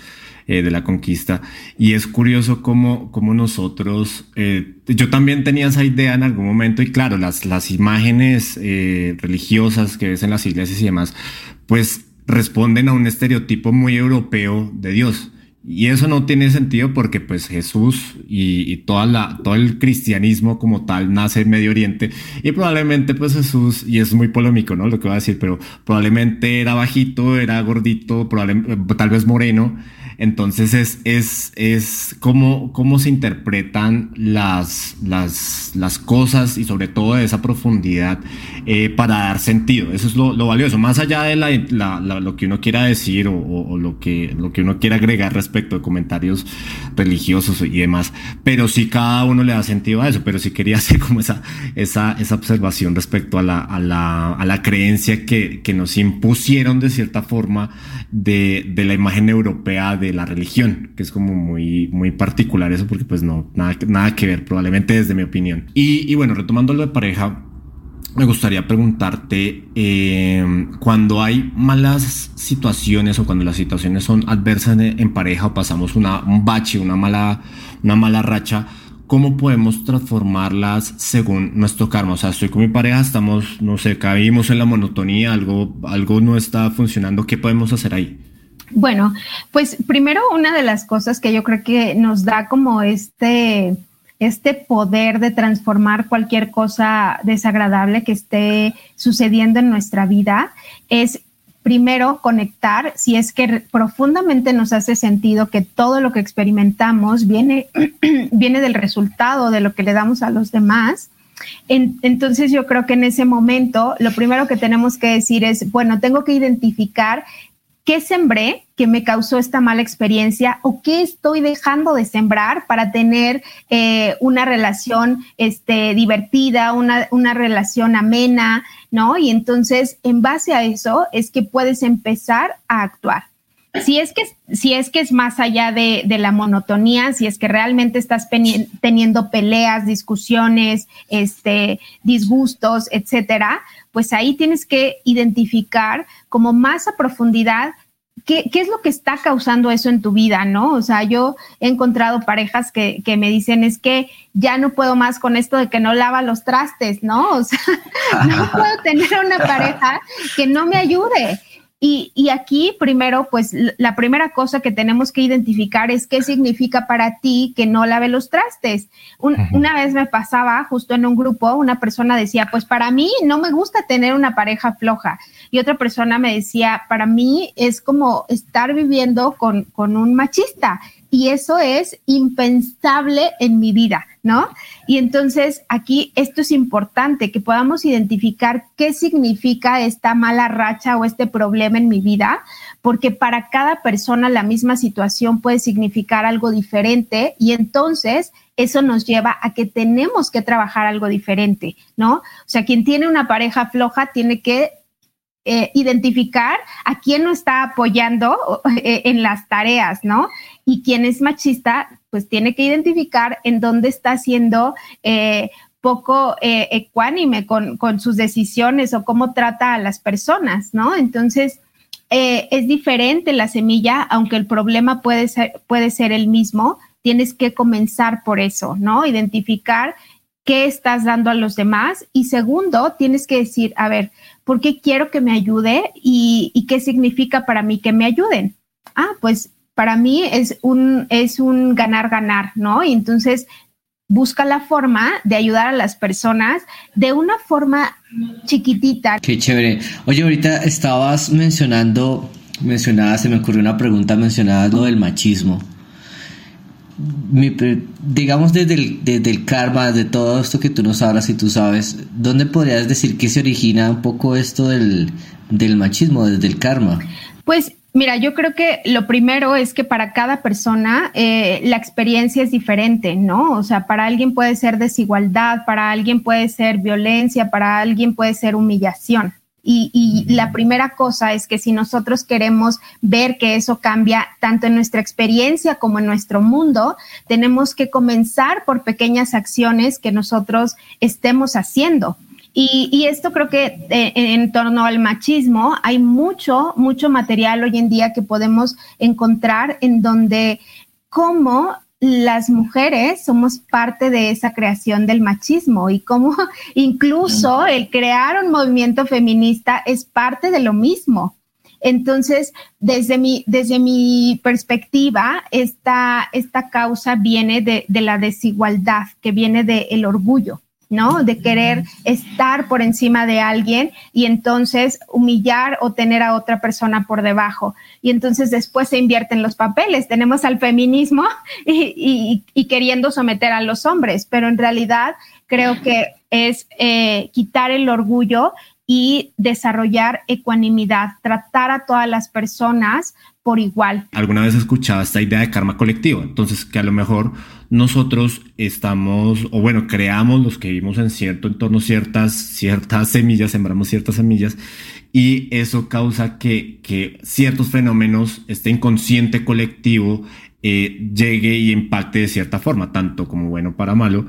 eh, de la conquista. Y es curioso cómo, cómo nosotros, eh, yo también tenía esa idea en algún momento y claro, las, las imágenes eh, religiosas que ves en las iglesias y demás, pues responden a un estereotipo muy europeo de Dios. Y eso no tiene sentido porque pues Jesús y, toda la, todo el cristianismo como tal nace en Medio Oriente y probablemente pues Jesús, y es muy polémico, ¿no? Lo que voy a decir, pero probablemente era bajito, era gordito, tal vez moreno, entonces es, es, es cómo, cómo se interpretan las, las, las cosas y sobre todo de esa profundidad eh, para dar sentido. Eso es lo, lo valioso, más allá de la, lo que uno quiera decir o, o, lo, que, lo que uno quiera agregar respecto de comentarios religiosos y demás. Pero sí cada uno le da sentido a eso, pero sí quería hacer como esa, esa, esa observación respecto a la, a la, a la creencia que, que nos impusieron de cierta forma de, de la imagen europea de la religión, que es como muy, muy particular eso, porque pues no, nada, nada que ver, probablemente desde mi opinión. Y, y bueno, retomando lo de pareja, me gustaría preguntarte, eh, cuando hay malas situaciones o cuando las situaciones son adversas en, pareja o pasamos una, un bache, una mala, una mala racha, ¿cómo podemos transformarlas según nuestro karma? O sea, estoy con mi pareja, estamos, no sé, caímos en la monotonía, algo, algo no está funcionando, ¿qué podemos hacer ahí? Bueno, pues primero una de las cosas que yo creo que nos da como este, este poder de transformar cualquier cosa desagradable que esté sucediendo en nuestra vida es primero conectar, si es que profundamente nos hace sentido que todo lo que experimentamos viene, viene del resultado de lo que le damos a los demás. entonces yo creo que en ese momento lo primero que tenemos que decir es, bueno, tengo que identificar qué sembré que me causó esta mala experiencia o qué estoy dejando de sembrar para tener eh, una relación este, divertida, una, una relación amena, ¿no? Y entonces, en base a eso, es que puedes empezar a actuar. Si es que, si es, que es más allá de, de la monotonía, si es que realmente estás teniendo peleas, discusiones, este, disgustos, etcétera, pues ahí tienes que identificar como más a profundidad ¿Qué, ¿qué, es lo que está causando eso en tu vida, no? O sea, yo he encontrado parejas que, que, me dicen es que ya no puedo más con esto de que no lava los trastes, ¿no? O sea, no puedo tener una pareja que no me ayude. Y, y, aquí, primero, pues la primera cosa que tenemos que identificar es qué significa para ti que no lave los trastes. Una vez me pasaba justo en un grupo, una persona decía, pues para mí no me gusta tener una pareja floja. Y otra persona me decía, para mí es como estar viviendo con, con un machista y eso es impensable en mi vida, ¿no? Y entonces aquí esto es importante, que podamos identificar qué significa esta mala racha o este problema en mi vida, porque para cada persona la misma situación puede significar algo diferente y entonces eso nos lleva a que tenemos que trabajar algo diferente, ¿no? O sea, quien tiene una pareja floja tiene que eh, identificar a quién no está apoyando eh, en las tareas, ¿no? Y quien es machista, pues tiene que identificar en dónde está siendo eh, poco ecuánime con, sus decisiones o cómo trata a las personas, ¿no? Entonces, es diferente la semilla, aunque el problema puede ser, puede ser el mismo, tienes que comenzar por eso, ¿no? Identificar qué estás dando a los demás y segundo, tienes que decir, a ver, ¿por qué quiero que me ayude y, qué significa para mí que me ayuden? Ah, pues para mí es un, es un ganar-ganar, ¿no? Y entonces busca la forma de ayudar a las personas de una forma chiquitita. Qué chévere. Oye, ahorita estabas mencionando, mencionada, se me ocurrió una pregunta, mencionada lo del machismo digamos desde el, desde el karma, de todo esto que tú nos hablas y tú sabes, ¿dónde podrías decir que se origina un poco esto del, machismo, desde el karma? Pues Mira, yo creo que lo primero es que para cada persona eh, la experiencia es diferente, ¿no? O sea, para alguien puede ser desigualdad, para alguien puede ser violencia, para alguien puede ser humillación. Y, la primera cosa es que si nosotros queremos ver que eso cambia tanto en nuestra experiencia como en nuestro mundo, tenemos que comenzar por pequeñas acciones que nosotros estemos haciendo. Y, esto creo que eh, en torno al machismo hay mucho, mucho material hoy en día que podemos encontrar en donde cómo las mujeres somos parte de esa creación del machismo y como incluso el crear un movimiento feminista es parte de lo mismo. Entonces, desde mi, desde mi perspectiva, esta, esta causa viene de, de la desigualdad, que viene del orgullo. ¿No? De querer estar por encima de alguien y entonces humillar o tener a otra persona por debajo. Y entonces después se invierten los papeles. Tenemos al feminismo y, queriendo someter a los hombres, pero en realidad creo que es eh, quitar el orgullo y desarrollar ecuanimidad, tratar a todas las personas igual. ¿Alguna vez he escuchado esta idea de karma colectivo? Entonces, que a lo mejor nosotros estamos, o bueno, creamos los que vivimos en cierto entorno ciertas, ciertas semillas, sembramos ciertas semillas, y eso causa que, que ciertos fenómenos, este inconsciente colectivo, eh, llegue y impacte de cierta forma, tanto como bueno para malo,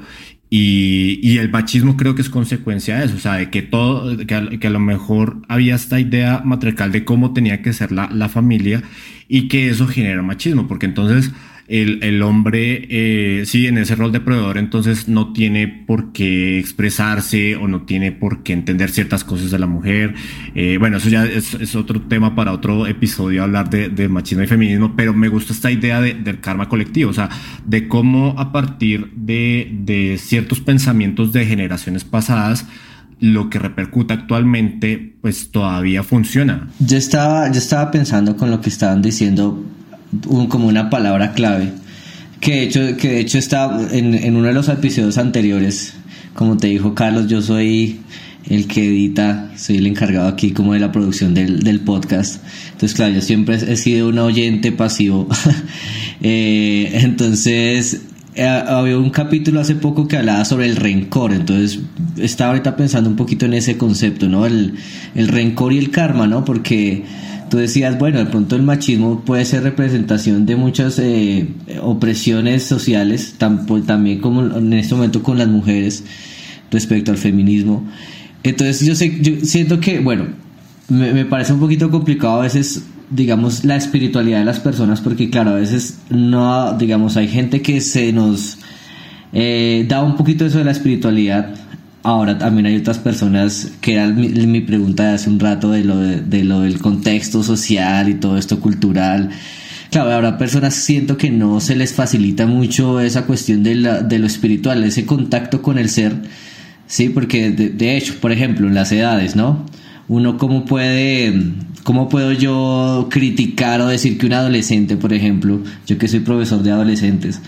y, y, el machismo creo que es consecuencia de eso, o sea, de que todo, que a, que a lo mejor había esta idea matriarcal de cómo tenía que ser la, la familia y que eso genera machismo, porque entonces el, el hombre, eh, sí, en ese rol de proveedor, entonces no tiene por qué expresarse o no tiene por qué entender ciertas cosas de la mujer. Eh, bueno, eso ya es, otro tema para otro episodio, hablar de, de machismo y feminismo, pero me gusta esta idea de, del karma colectivo, o sea, de cómo a partir de, de ciertos pensamientos de generaciones pasadas, lo que repercuta actualmente, pues todavía funciona. Yo estaba, yo estaba pensando con lo que estaban diciendo como una palabra clave, que de hecho, que de hecho está en, en uno de los episodios anteriores, como te dijo Carlos, yo soy el que edita, soy el encargado aquí como de la producción del, del podcast. Entonces, claro, yo siempre he sido un oyente pasivo. eh, entonces, eh, había un capítulo hace poco que hablaba sobre el rencor, entonces estaba ahorita pensando un poquito en ese concepto, ¿no? El, el rencor y el karma, ¿no? Porque tú decías, bueno, de pronto el machismo puede ser representación de muchas eh, opresiones sociales, también como en este momento con las mujeres respecto al feminismo. Entonces yo sé, yo siento que, bueno, me, me, parece un poquito complicado a veces, digamos, la espiritualidad de las personas, porque claro, a veces no, digamos, hay gente que se nos eh, da un poquito eso de la espiritualidad. Ahora también hay otras personas, que era mi, pregunta de hace un rato de lo, de, lo del contexto social y todo esto cultural. Claro, ahora personas siento que no se les facilita mucho esa cuestión de, la, de lo espiritual, ese contacto con el ser Sí, porque de, de, hecho, por ejemplo, en las edades, ¿no? Uno cómo puede, cómo puedo yo criticar o decir que un adolescente, por ejemplo, yo que soy profesor de adolescentes,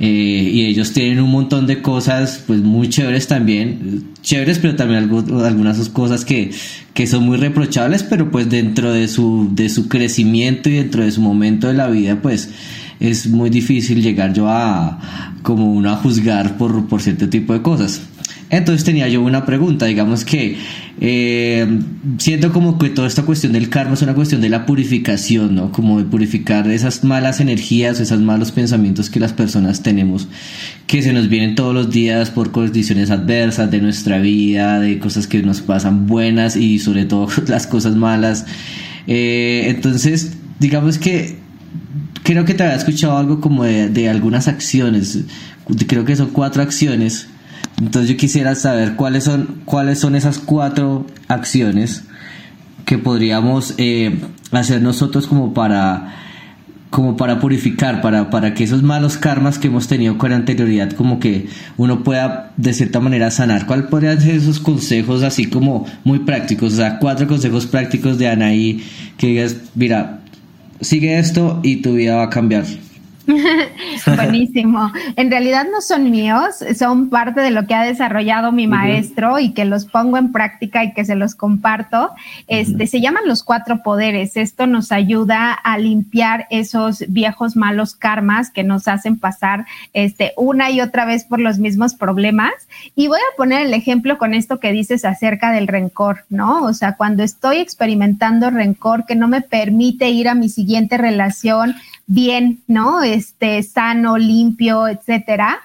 eh, y ellos tienen un montón de cosas, pues muy chéveres también, chéveres, pero también algo, algunas cosas que, que son muy reprochables, pero pues dentro de su, de su crecimiento y dentro de su momento de la vida, pues es muy difícil llegar yo a como uno a juzgar por, por cierto tipo de cosas. Entonces tenía yo una pregunta, digamos que eh, siento como que toda esta cuestión del karma es una cuestión de la purificación, ¿no? Como de purificar esas malas energías, esos malos pensamientos que las personas tenemos, que se nos vienen todos los días por condiciones adversas de nuestra vida, de cosas que nos pasan buenas y sobre todo las cosas malas. Eh, entonces, digamos que creo que te había escuchado algo como de, de algunas acciones, creo que son cuatro acciones entonces yo quisiera saber cuáles son, cuáles son esas cuatro acciones que podríamos eh, hacer nosotros como para como para purificar, para, para que esos malos karmas que hemos tenido con anterioridad, como que uno pueda de cierta manera sanar. ¿Cuál podrían ser esos consejos así como muy prácticos? O sea, cuatro consejos prácticos de Anaí que digas, mira, sigue esto y tu vida va a cambiar. Buenísimo. En realidad no son míos, son parte de lo que ha desarrollado mi maestro y que los pongo en práctica y que se los comparto. Este, Se llaman los cuatro poderes. Esto nos ayuda a limpiar esos viejos malos karmas que nos hacen pasar este, una y otra vez por los mismos problemas. Y voy a poner el ejemplo con esto que dices acerca del rencor, ¿no? O sea, cuando estoy experimentando rencor que no me permite ir a mi siguiente relación, bien, ¿no? Este, sano, limpio, etcétera.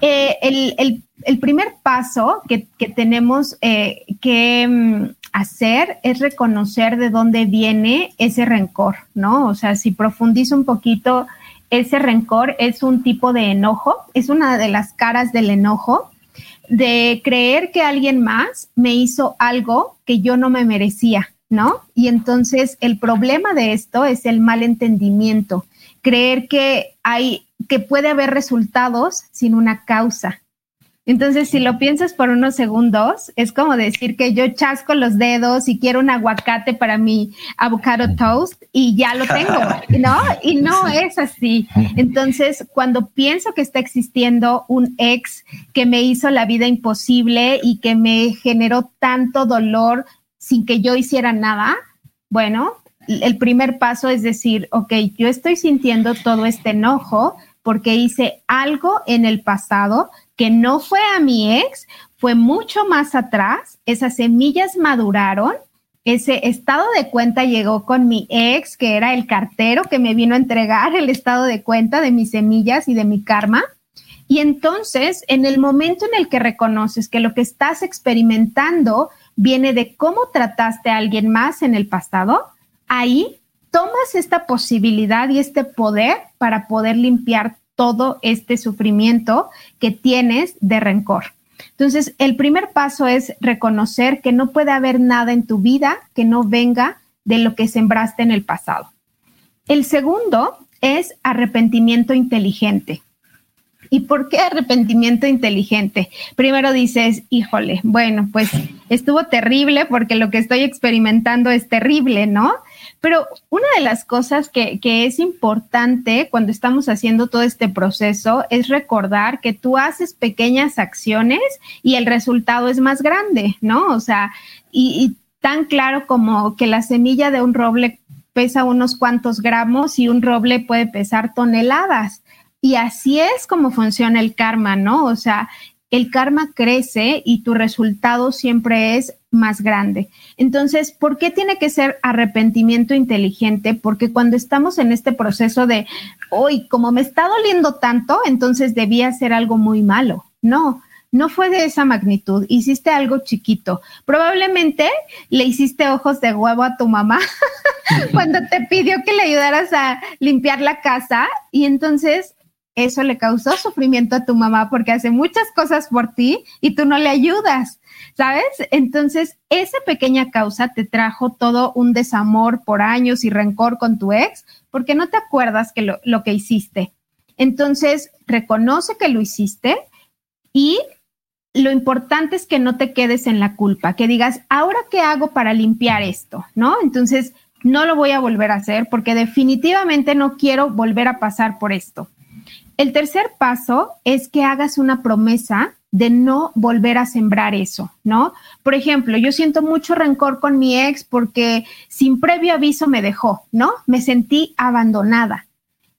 Eh, el, el, el, primer paso que, que tenemos eh, que mm, hacer es reconocer de dónde viene ese rencor, ¿no? O sea, si profundizo un poquito, ese rencor es un tipo de enojo, es una de las caras del enojo, de creer que alguien más me hizo algo que yo no me merecía, ¿no? Y entonces el problema de esto es el mal entendimiento creer que hay, que puede haber resultados sin una causa. Entonces, si lo piensas por unos segundos, es como decir que yo chasco los dedos y quiero un aguacate para mi avocado toast y ya lo tengo, ¿no? Y no es así. Entonces, cuando pienso que está existiendo un ex que me hizo la vida imposible y que me generó tanto dolor sin que yo hiciera nada, bueno, el primer paso es decir, ok, yo estoy sintiendo todo este enojo porque hice algo en el pasado que no fue a mi ex, fue mucho más atrás, esas semillas maduraron, ese estado de cuenta llegó con mi ex, que era el cartero que me vino a entregar el estado de cuenta de mis semillas y de mi karma. Y entonces, en el momento en el que reconoces que lo que estás experimentando viene de cómo trataste a alguien más en el pasado, ahí tomas esta posibilidad y este poder para poder limpiar todo este sufrimiento que tienes de rencor. Entonces, el primer paso es reconocer que no puede haber nada en tu vida que no venga de lo que sembraste en el pasado. El segundo es arrepentimiento inteligente. ¿Y por qué arrepentimiento inteligente? Primero dices, híjole, bueno, pues estuvo terrible porque lo que estoy experimentando es terrible, ¿no? Pero una de las cosas que, es importante cuando estamos haciendo todo este proceso es recordar que tú haces pequeñas acciones y el resultado es más grande, ¿no? O sea, y, y tan claro como que la semilla de un roble pesa unos cuantos gramos y un roble puede pesar toneladas. Y así es como funciona el karma, ¿no? O sea, el karma crece y tu resultado siempre es más grande. Entonces, ¿por qué tiene que ser arrepentimiento inteligente? Porque cuando estamos en este proceso de, hoy, como me está doliendo tanto, entonces debía hacer algo muy malo. No, no fue de esa magnitud, hiciste algo chiquito. Probablemente le hiciste ojos de huevo a tu mamá cuando te pidió que le ayudaras a limpiar la casa y entonces eso le causó sufrimiento a tu mamá porque hace muchas cosas por ti y tú no le ayudas, ¿sabes? Entonces, esa pequeña causa te trajo todo un desamor por años y rencor con tu ex porque no te acuerdas que lo, lo que hiciste. Entonces, reconoce que lo hiciste y lo importante es que no te quedes en la culpa, que digas, ahora qué hago para limpiar esto, ¿no? Entonces, no lo voy a volver a hacer porque definitivamente no quiero volver a pasar por esto. El tercer paso es que hagas una promesa de no volver a sembrar eso, ¿no? Por ejemplo, yo siento mucho rencor con mi ex porque sin previo aviso me dejó, ¿no? Me sentí abandonada.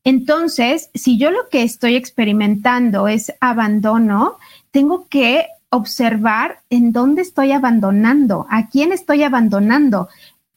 Entonces, si yo lo que estoy experimentando es abandono, tengo que observar en dónde estoy abandonando, a quién estoy abandonando.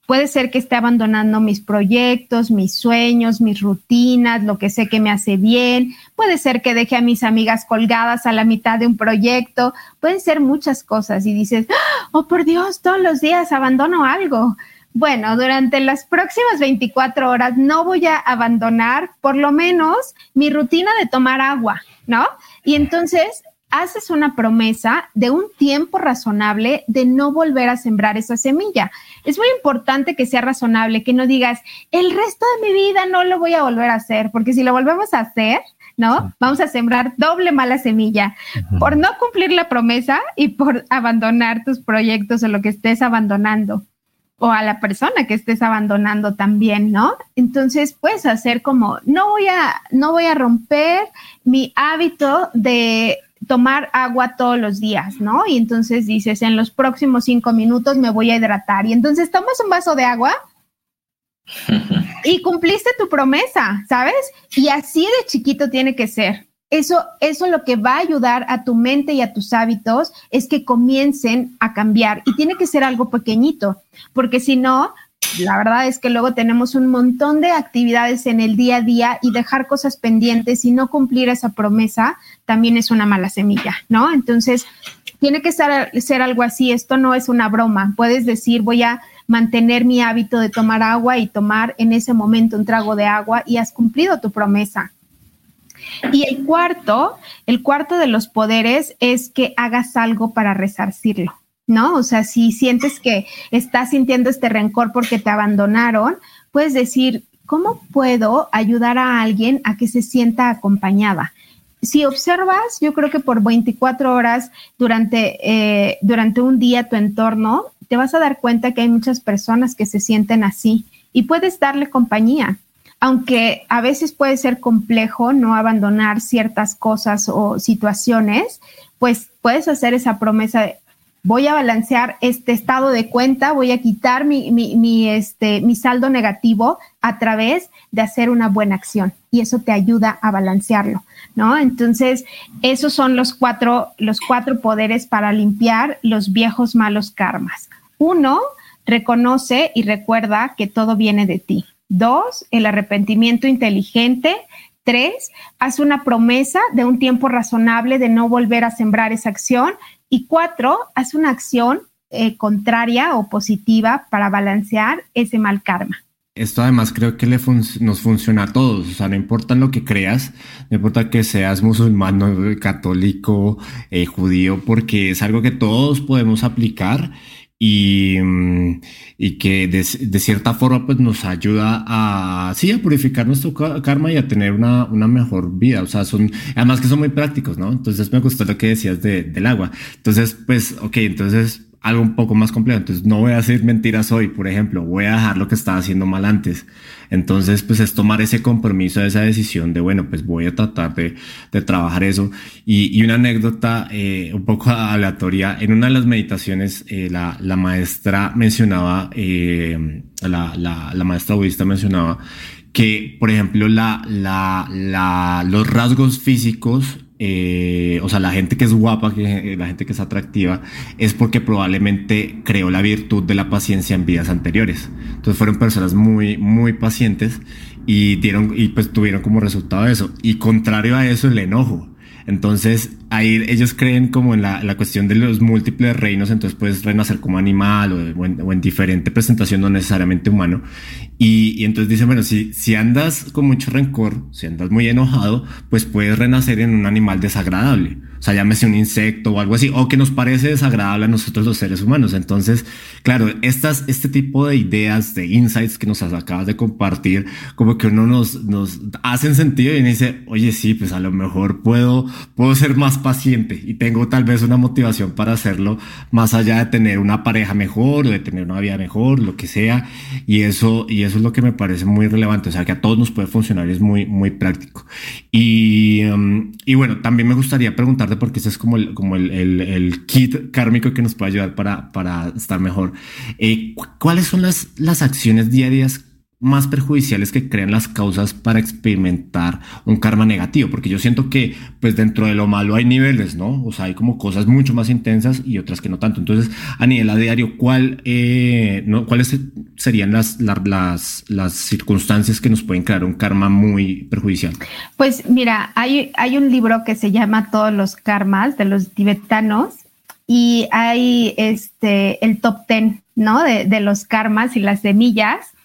Puede ser que esté abandonando mis proyectos, mis sueños, mis rutinas, lo que sé que me hace bien. Puede ser que deje a mis amigas colgadas a la mitad de un proyecto. Pueden ser muchas cosas y dices, oh por Dios, todos los días abandono algo. Bueno, durante las próximas 24 horas no voy a abandonar por lo menos mi rutina de tomar agua, ¿no? Y entonces haces una promesa de un tiempo razonable de no volver a sembrar esa semilla. Es muy importante que sea razonable, que no digas, el resto de mi vida no lo voy a volver a hacer, porque si lo volvemos a hacer, ¿no? Vamos a sembrar doble mala semilla por no cumplir la promesa y por abandonar tus proyectos o lo que estés abandonando o a la persona que estés abandonando también, ¿no? Entonces puedes hacer como no voy a no voy a romper mi hábito de tomar agua todos los días, ¿no? Y entonces dices, en los próximos cinco minutos me voy a hidratar. Y entonces tomas un vaso de agua y cumpliste tu promesa, ¿sabes? Y así de chiquito tiene que ser. Eso, eso lo que va a ayudar a tu mente y a tus hábitos es que comiencen a cambiar y tiene que ser algo pequeñito, porque si no, la verdad es que luego tenemos un montón de actividades en el día a día y dejar cosas pendientes y no cumplir esa promesa también es una mala semilla, ¿no? Entonces, tiene que ser, algo así, esto no es una broma, puedes decir voy a mantener mi hábito de tomar agua y tomar en ese momento un trago de agua y has cumplido tu promesa. Y el cuarto, el cuarto de los poderes es que hagas algo para resarcirlo. ¿No? O sea, si sientes que estás sintiendo este rencor porque te abandonaron, puedes decir, ¿cómo puedo ayudar a alguien a que se sienta acompañada? Si observas, yo creo que por 24 horas durante, eh, durante un día tu entorno, te vas a dar cuenta que hay muchas personas que se sienten así y puedes darle compañía. Aunque a veces puede ser complejo no abandonar ciertas cosas o situaciones, pues puedes hacer esa promesa de, voy a balancear este estado de cuenta, voy a quitar mi, mi, este, mi saldo negativo a través de hacer una buena acción y eso te ayuda a balancearlo, ¿no? Entonces, esos son los cuatro, los cuatro poderes para limpiar los viejos malos karmas. Uno, reconoce y recuerda que todo viene de ti. Dos, el arrepentimiento inteligente. Tres, haz una promesa de un tiempo razonable de no volver a sembrar esa acción y cuatro, haz una acción eh, contraria o positiva para balancear ese mal karma. Esto además creo que le nos funciona a todos, o sea, no importa lo que creas, no importa que seas musulmán, católico, eh, judío, porque es algo que todos podemos aplicar y, mm, y que de, cierta forma pues nos ayuda a, sí, a purificar nuestro karma y a tener una, una mejor vida. O sea, son, además que son muy prácticos, ¿no? Entonces me gustó lo que decías de, del agua. Entonces, pues, ok, entonces algo un poco más complejo. Entonces, no voy a decir mentiras hoy, por ejemplo, voy a dejar lo que estaba haciendo mal antes. Entonces, pues es tomar ese compromiso, esa decisión de, bueno, pues voy a tratar de, de trabajar eso. Y, y una anécdota eh, un poco aleatoria, en una de las meditaciones, eh, la, la, maestra mencionaba, eh, la, la, la, maestra budista mencionaba que, por ejemplo, la, la, la, los rasgos físicos eh, o sea, la gente que es guapa, eh, la gente que es atractiva, es porque probablemente creó la virtud de la paciencia en vidas anteriores. Entonces fueron personas muy, muy pacientes y dieron, y pues tuvieron como resultado eso. Y contrario a eso, el enojo. Entonces, ahí ellos creen como en la, la, cuestión de los múltiples reinos, entonces puedes renacer como animal o, o, en, o en, diferente presentación, no necesariamente humano. Y, y, entonces dicen, bueno, si, si andas con mucho rencor, si andas muy enojado, pues puedes renacer en un animal desagradable. O sea, llámese un insecto o algo así, o que nos parece desagradable a nosotros los seres humanos. Entonces, claro, estas, este tipo de ideas, de insights que nos acabas de compartir, como que uno nos, nos hacen sentido y uno dice, oye, sí, pues a lo mejor puedo, puedo ser más paciente y tengo tal vez una motivación para hacerlo más allá de tener una pareja mejor o de tener una vida mejor, lo que sea. Y eso, y eso es lo que me parece muy relevante. O sea, que a todos nos puede funcionar y es muy, muy práctico. Y, um, y bueno, también me gustaría preguntarte porque ese es como el, como el, el, kit kármico que nos puede ayudar para, para estar mejor. Eh, ¿Cuáles son las, las acciones diarias más perjudiciales que crean las causas para experimentar un karma negativo, porque yo siento que pues dentro de lo malo hay niveles, ¿no? O sea, hay como cosas mucho más intensas y otras que no tanto. Entonces, a nivel a diario, ¿cuál, eh, no, ¿cuáles serían las, las, las circunstancias que nos pueden crear un karma muy perjudicial? Pues mira, hay, hay un libro que se llama Todos los karmas de los tibetanos y hay este, el top ten, ¿no? De, de los karmas y las semillas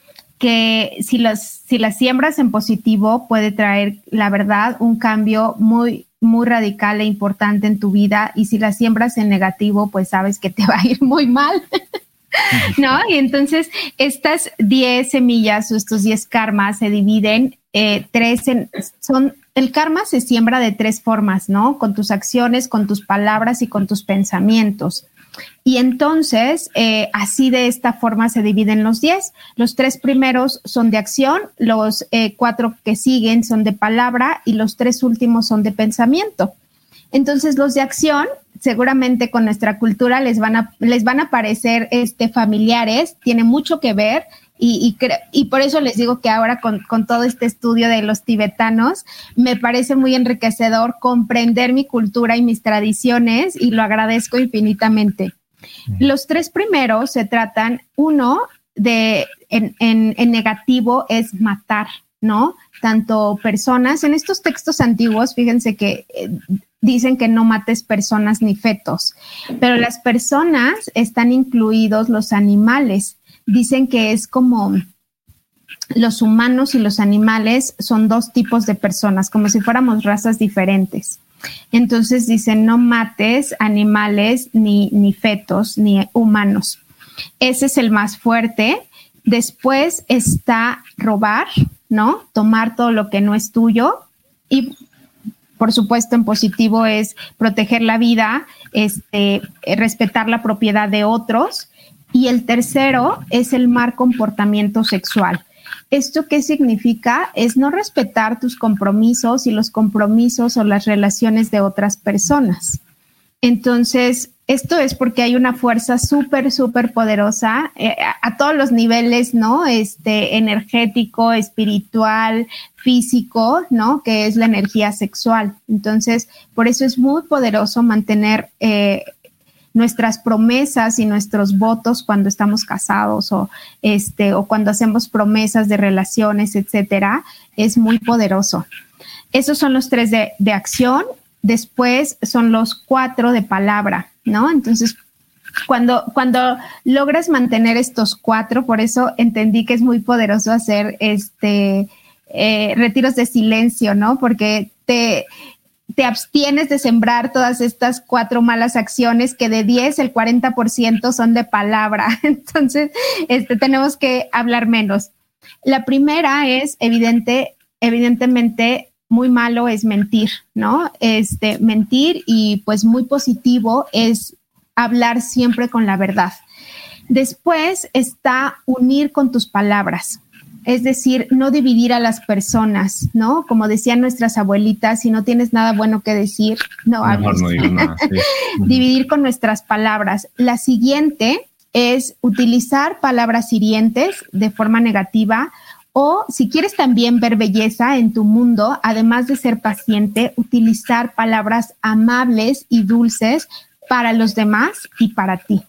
que si las, si las siembras en positivo puede traer, la verdad, un cambio muy, muy radical e importante en tu vida. Y si las siembras en negativo, pues sabes que te va a ir muy mal. ¿No? Y entonces estas 10 semillas o estos 10 karmas se dividen, eh, tres en, son, el karma se siembra de tres formas, ¿no? Con tus acciones, con tus palabras y con tus pensamientos. Y entonces, eh, así de esta forma se dividen los 10. Los tres primeros son de acción, los eh, cuatro que siguen son de palabra y los tres últimos son de pensamiento. Entonces, los de acción, seguramente con nuestra cultura les van a, les van a parecer este, familiares, tiene mucho que ver. Y, y, y, por eso les digo que ahora con, con, todo este estudio de los tibetanos, me parece muy enriquecedor comprender mi cultura y mis tradiciones y lo agradezco infinitamente. Los tres primeros se tratan, uno, de en, en, en negativo es matar, ¿no? Tanto personas, en estos textos antiguos, fíjense que eh, dicen que no mates personas ni fetos, pero las personas están incluidos los animales. Dicen que es como los humanos y los animales son dos tipos de personas, como si fuéramos razas diferentes. Entonces dicen, no mates animales ni, ni fetos ni humanos. Ese es el más fuerte. Después está robar, ¿no? Tomar todo lo que no es tuyo. Y por supuesto, en positivo es proteger la vida, este, respetar la propiedad de otros. Y el tercero es el mal comportamiento sexual. ¿Esto qué significa? Es no respetar tus compromisos y los compromisos o las relaciones de otras personas. Entonces, esto es porque hay una fuerza súper, súper poderosa eh, a todos los niveles, ¿no? Este, energético, espiritual, físico, ¿no? Que es la energía sexual. Entonces, por eso es muy poderoso mantener eh, nuestras promesas y nuestros votos cuando estamos casados o este o cuando hacemos promesas de relaciones, etcétera, es muy poderoso. Esos son los tres de, de acción. Después son los cuatro de palabra, ¿no? Entonces, cuando, cuando logras mantener estos cuatro, por eso entendí que es muy poderoso hacer este eh, retiros de silencio, ¿no? Porque te, te abstienes de sembrar todas estas cuatro malas acciones que de 10 el 40% son de palabra. Entonces, este, tenemos que hablar menos. La primera es evidente, evidentemente muy malo es mentir, ¿no? Este, mentir y pues muy positivo es hablar siempre con la verdad. Después está unir con tus palabras, es decir, no dividir a las personas, ¿no? Como decían nuestras abuelitas, si no tienes nada bueno que decir, no hables. dividir con nuestras palabras. La siguiente es utilizar palabras hirientes de forma negativa o si quieres también ver belleza en tu mundo, además de ser paciente, utilizar palabras amables y dulces para los demás y para ti.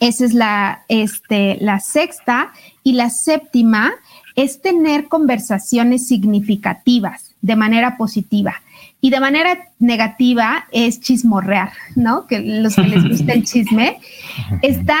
Esa es la, este, la sexta. Y la séptima es tener conversaciones significativas de manera positiva. Y de manera negativa es chismorrear, ¿no? Que los que les gusta el chisme. Está,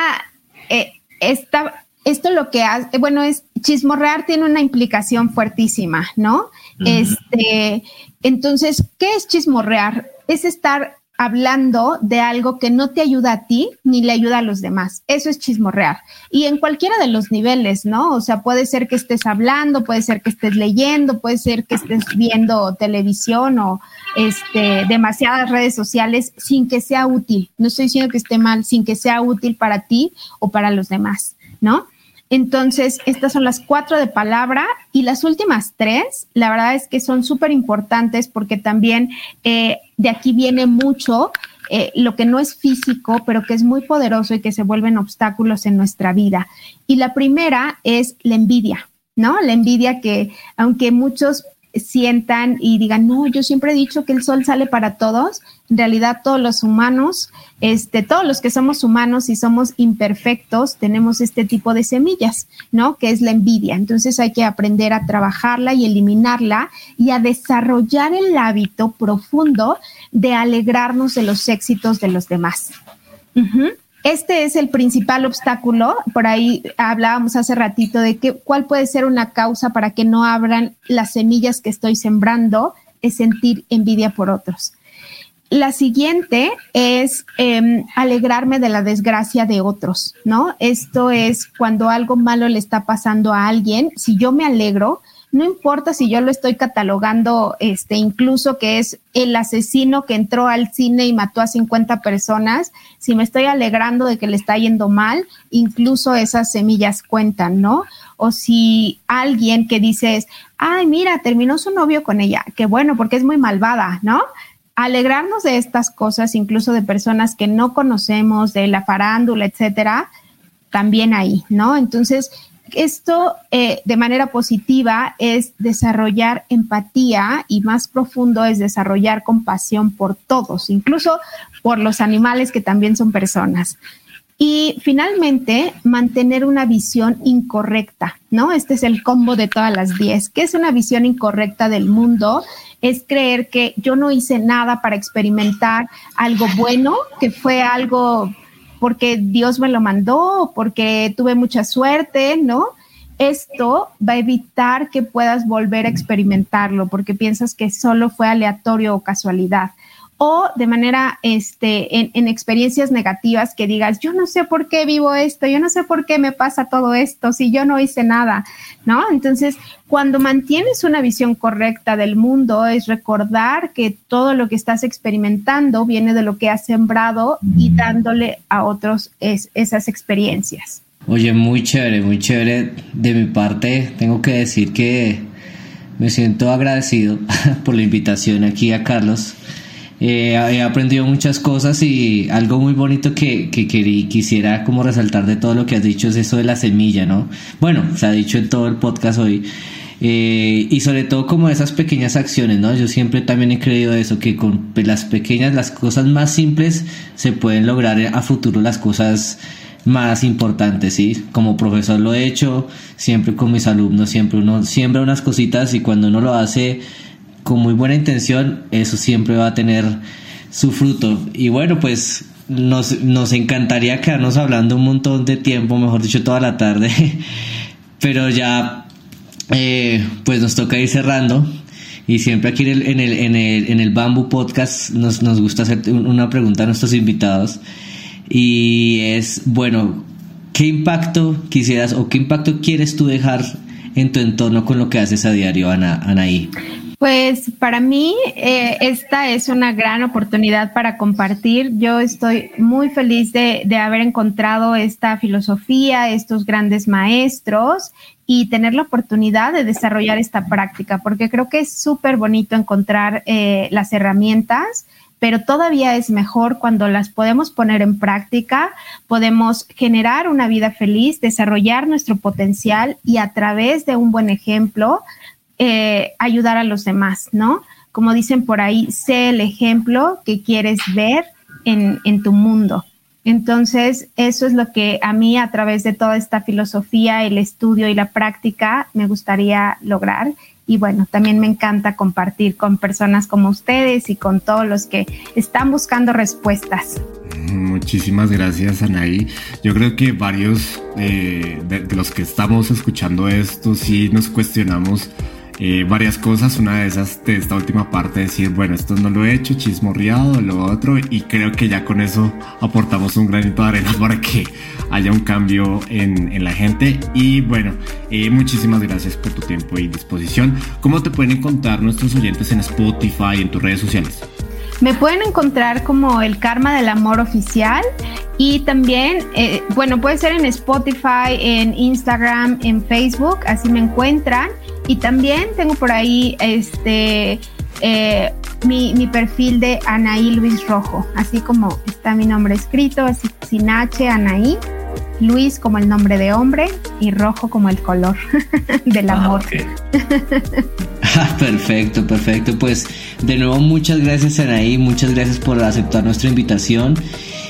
eh, está esto lo que hace, bueno, es chismorrear tiene una implicación fuertísima, ¿no? Este, entonces, ¿qué es chismorrear? Es estar hablando de algo que no te ayuda a ti ni le ayuda a los demás. Eso es chismorrear. Y en cualquiera de los niveles, ¿no? O sea, puede ser que estés hablando, puede ser que estés leyendo, puede ser que estés viendo televisión o este, demasiadas redes sociales sin que sea útil. No estoy diciendo que esté mal, sin que sea útil para ti o para los demás, ¿no? Entonces, estas son las cuatro de palabra y las últimas tres, la verdad es que son súper importantes porque también eh, de aquí viene mucho eh, lo que no es físico, pero que es muy poderoso y que se vuelven obstáculos en nuestra vida. Y la primera es la envidia, ¿no? La envidia que, aunque muchos sientan y digan, no, yo siempre he dicho que el sol sale para todos. En realidad, todos los humanos, este, todos los que somos humanos y somos imperfectos, tenemos este tipo de semillas, ¿no? Que es la envidia. Entonces hay que aprender a trabajarla y eliminarla y a desarrollar el hábito profundo de alegrarnos de los éxitos de los demás. Este es el principal obstáculo. Por ahí hablábamos hace ratito de que, cuál puede ser una causa para que no abran las semillas que estoy sembrando, es sentir envidia por otros. La siguiente es em, alegrarme de la desgracia de otros, ¿no? Esto es cuando algo malo le está pasando a alguien. Si yo me alegro, no importa si yo lo estoy catalogando, este, incluso que es el asesino que entró al cine y mató a 50 personas, si me estoy alegrando de que le está yendo mal, incluso esas semillas cuentan, ¿no? O si alguien que dices, ay, mira, terminó su novio con ella, qué bueno, porque es muy malvada, ¿no? Alegrarnos de estas cosas, incluso de personas que no conocemos, de la farándula, etcétera, también ahí, ¿no? Entonces, esto eh, de manera positiva es desarrollar empatía y más profundo es desarrollar compasión por todos, incluso por los animales que también son personas. Y finalmente, mantener una visión incorrecta, ¿no? Este es el combo de todas las 10. ¿Qué es una visión incorrecta del mundo? Es creer que yo no hice nada para experimentar algo bueno, que fue algo porque Dios me lo mandó, porque tuve mucha suerte, ¿no? Esto va a evitar que puedas volver a experimentarlo porque piensas que solo fue aleatorio o casualidad. O de manera, este, en, en, experiencias negativas que digas, yo no sé por qué vivo esto, yo no sé por qué me pasa todo esto, si yo no hice nada, ¿no? Entonces, cuando mantienes una visión correcta del mundo, es recordar que todo lo que estás experimentando viene de lo que has sembrado y dándole a otros esas experiencias. Oye, muy chévere, muy chévere. De mi parte, tengo que decir que me siento agradecido por la invitación aquí a Carlos. Eh, he aprendido muchas cosas y algo muy bonito que, que, quisiera como resaltar de todo lo que has dicho es eso de la semilla, ¿no? Bueno, se ha dicho en todo el podcast hoy. Eh, y sobre todo como esas pequeñas acciones, ¿no? Yo siempre también he creído eso, que con las pequeñas, las cosas más simples se pueden lograr a futuro las cosas más importante, ¿sí? Como profesor lo he hecho, siempre con mis alumnos, siempre uno siembra unas cositas y cuando uno lo hace con muy buena intención, eso siempre va a tener su fruto. Y bueno, pues nos, nos encantaría quedarnos hablando un montón de tiempo, mejor dicho, toda la tarde, pero ya, eh, pues nos toca ir cerrando. Y siempre aquí en el, en el, en el, en el Bamboo Podcast nos, nos gusta hacer una pregunta a nuestros invitados. Y es, bueno, ¿qué impacto quisieras o qué impacto quieres tú dejar en tu entorno con lo que haces a diario, Ana, Anaí? Pues para mí eh, esta es una gran oportunidad para compartir. Yo estoy muy feliz de, haber encontrado esta filosofía, estos grandes maestros y tener la oportunidad de desarrollar esta práctica, porque creo que es súper bonito encontrar eh, las herramientas pero todavía es mejor cuando las podemos poner en práctica, podemos generar una vida feliz, desarrollar nuestro potencial y a través de un buen ejemplo eh, ayudar a los demás, ¿no? Como dicen por ahí, sé el ejemplo que quieres ver en, en tu mundo. Entonces, eso es lo que a mí a través de toda esta filosofía, el estudio y la práctica me gustaría lograr. Y bueno, también me encanta compartir con personas como ustedes y con todos los que están buscando respuestas. Muchísimas gracias, Anaí. Yo creo que varios eh, de, de los que estamos escuchando esto sí nos cuestionamos eh, varias cosas. Una de esas de esta última parte, decir, bueno, esto no lo he hecho, chismorreado, lo otro, y creo que ya con eso aportamos un granito de arena para que haya un cambio en, la gente. Y bueno, eh, muchísimas gracias por tu tiempo y disposición. ¿Cómo te pueden encontrar nuestros oyentes en Spotify y en tus redes sociales? Me pueden encontrar como el Karma del Amor Oficial y también, eh, bueno, puede ser en Spotify, en Instagram, en Facebook, así me encuentran. Y también tengo por ahí este eh, mi, mi, perfil de Anaí Luis Rojo, así como está mi nombre escrito, así sin H, Anaí, Luis como el nombre de hombre y rojo como el color del ah, amor. Ah, perfecto, perfecto. Pues de nuevo muchas gracias Anaí, muchas gracias por aceptar nuestra invitación.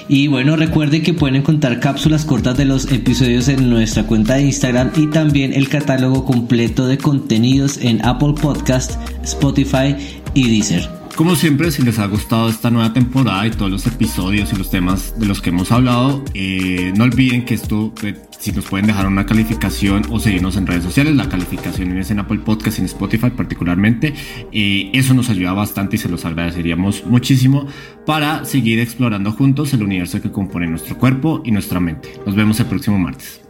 Y bueno, recuerden que pueden encontrar cápsulas cortas de los episodios en nuestra cuenta de Instagram y también el catálogo completo de contenidos en Apple Podcast, Spotify y Deezer. Como siempre, si les ha gustado esta nueva temporada y todos los episodios y los temas de los que hemos hablado, eh, no olviden que esto, eh, si nos pueden dejar una calificación o seguirnos en redes sociales, la calificación es en Apple Podcast en Spotify particularmente, eso nos ayuda bastante y se los agradeceríamos muchísimo para seguir explorando juntos el universo que compone nuestro cuerpo y nuestra mente. Nos vemos el próximo martes.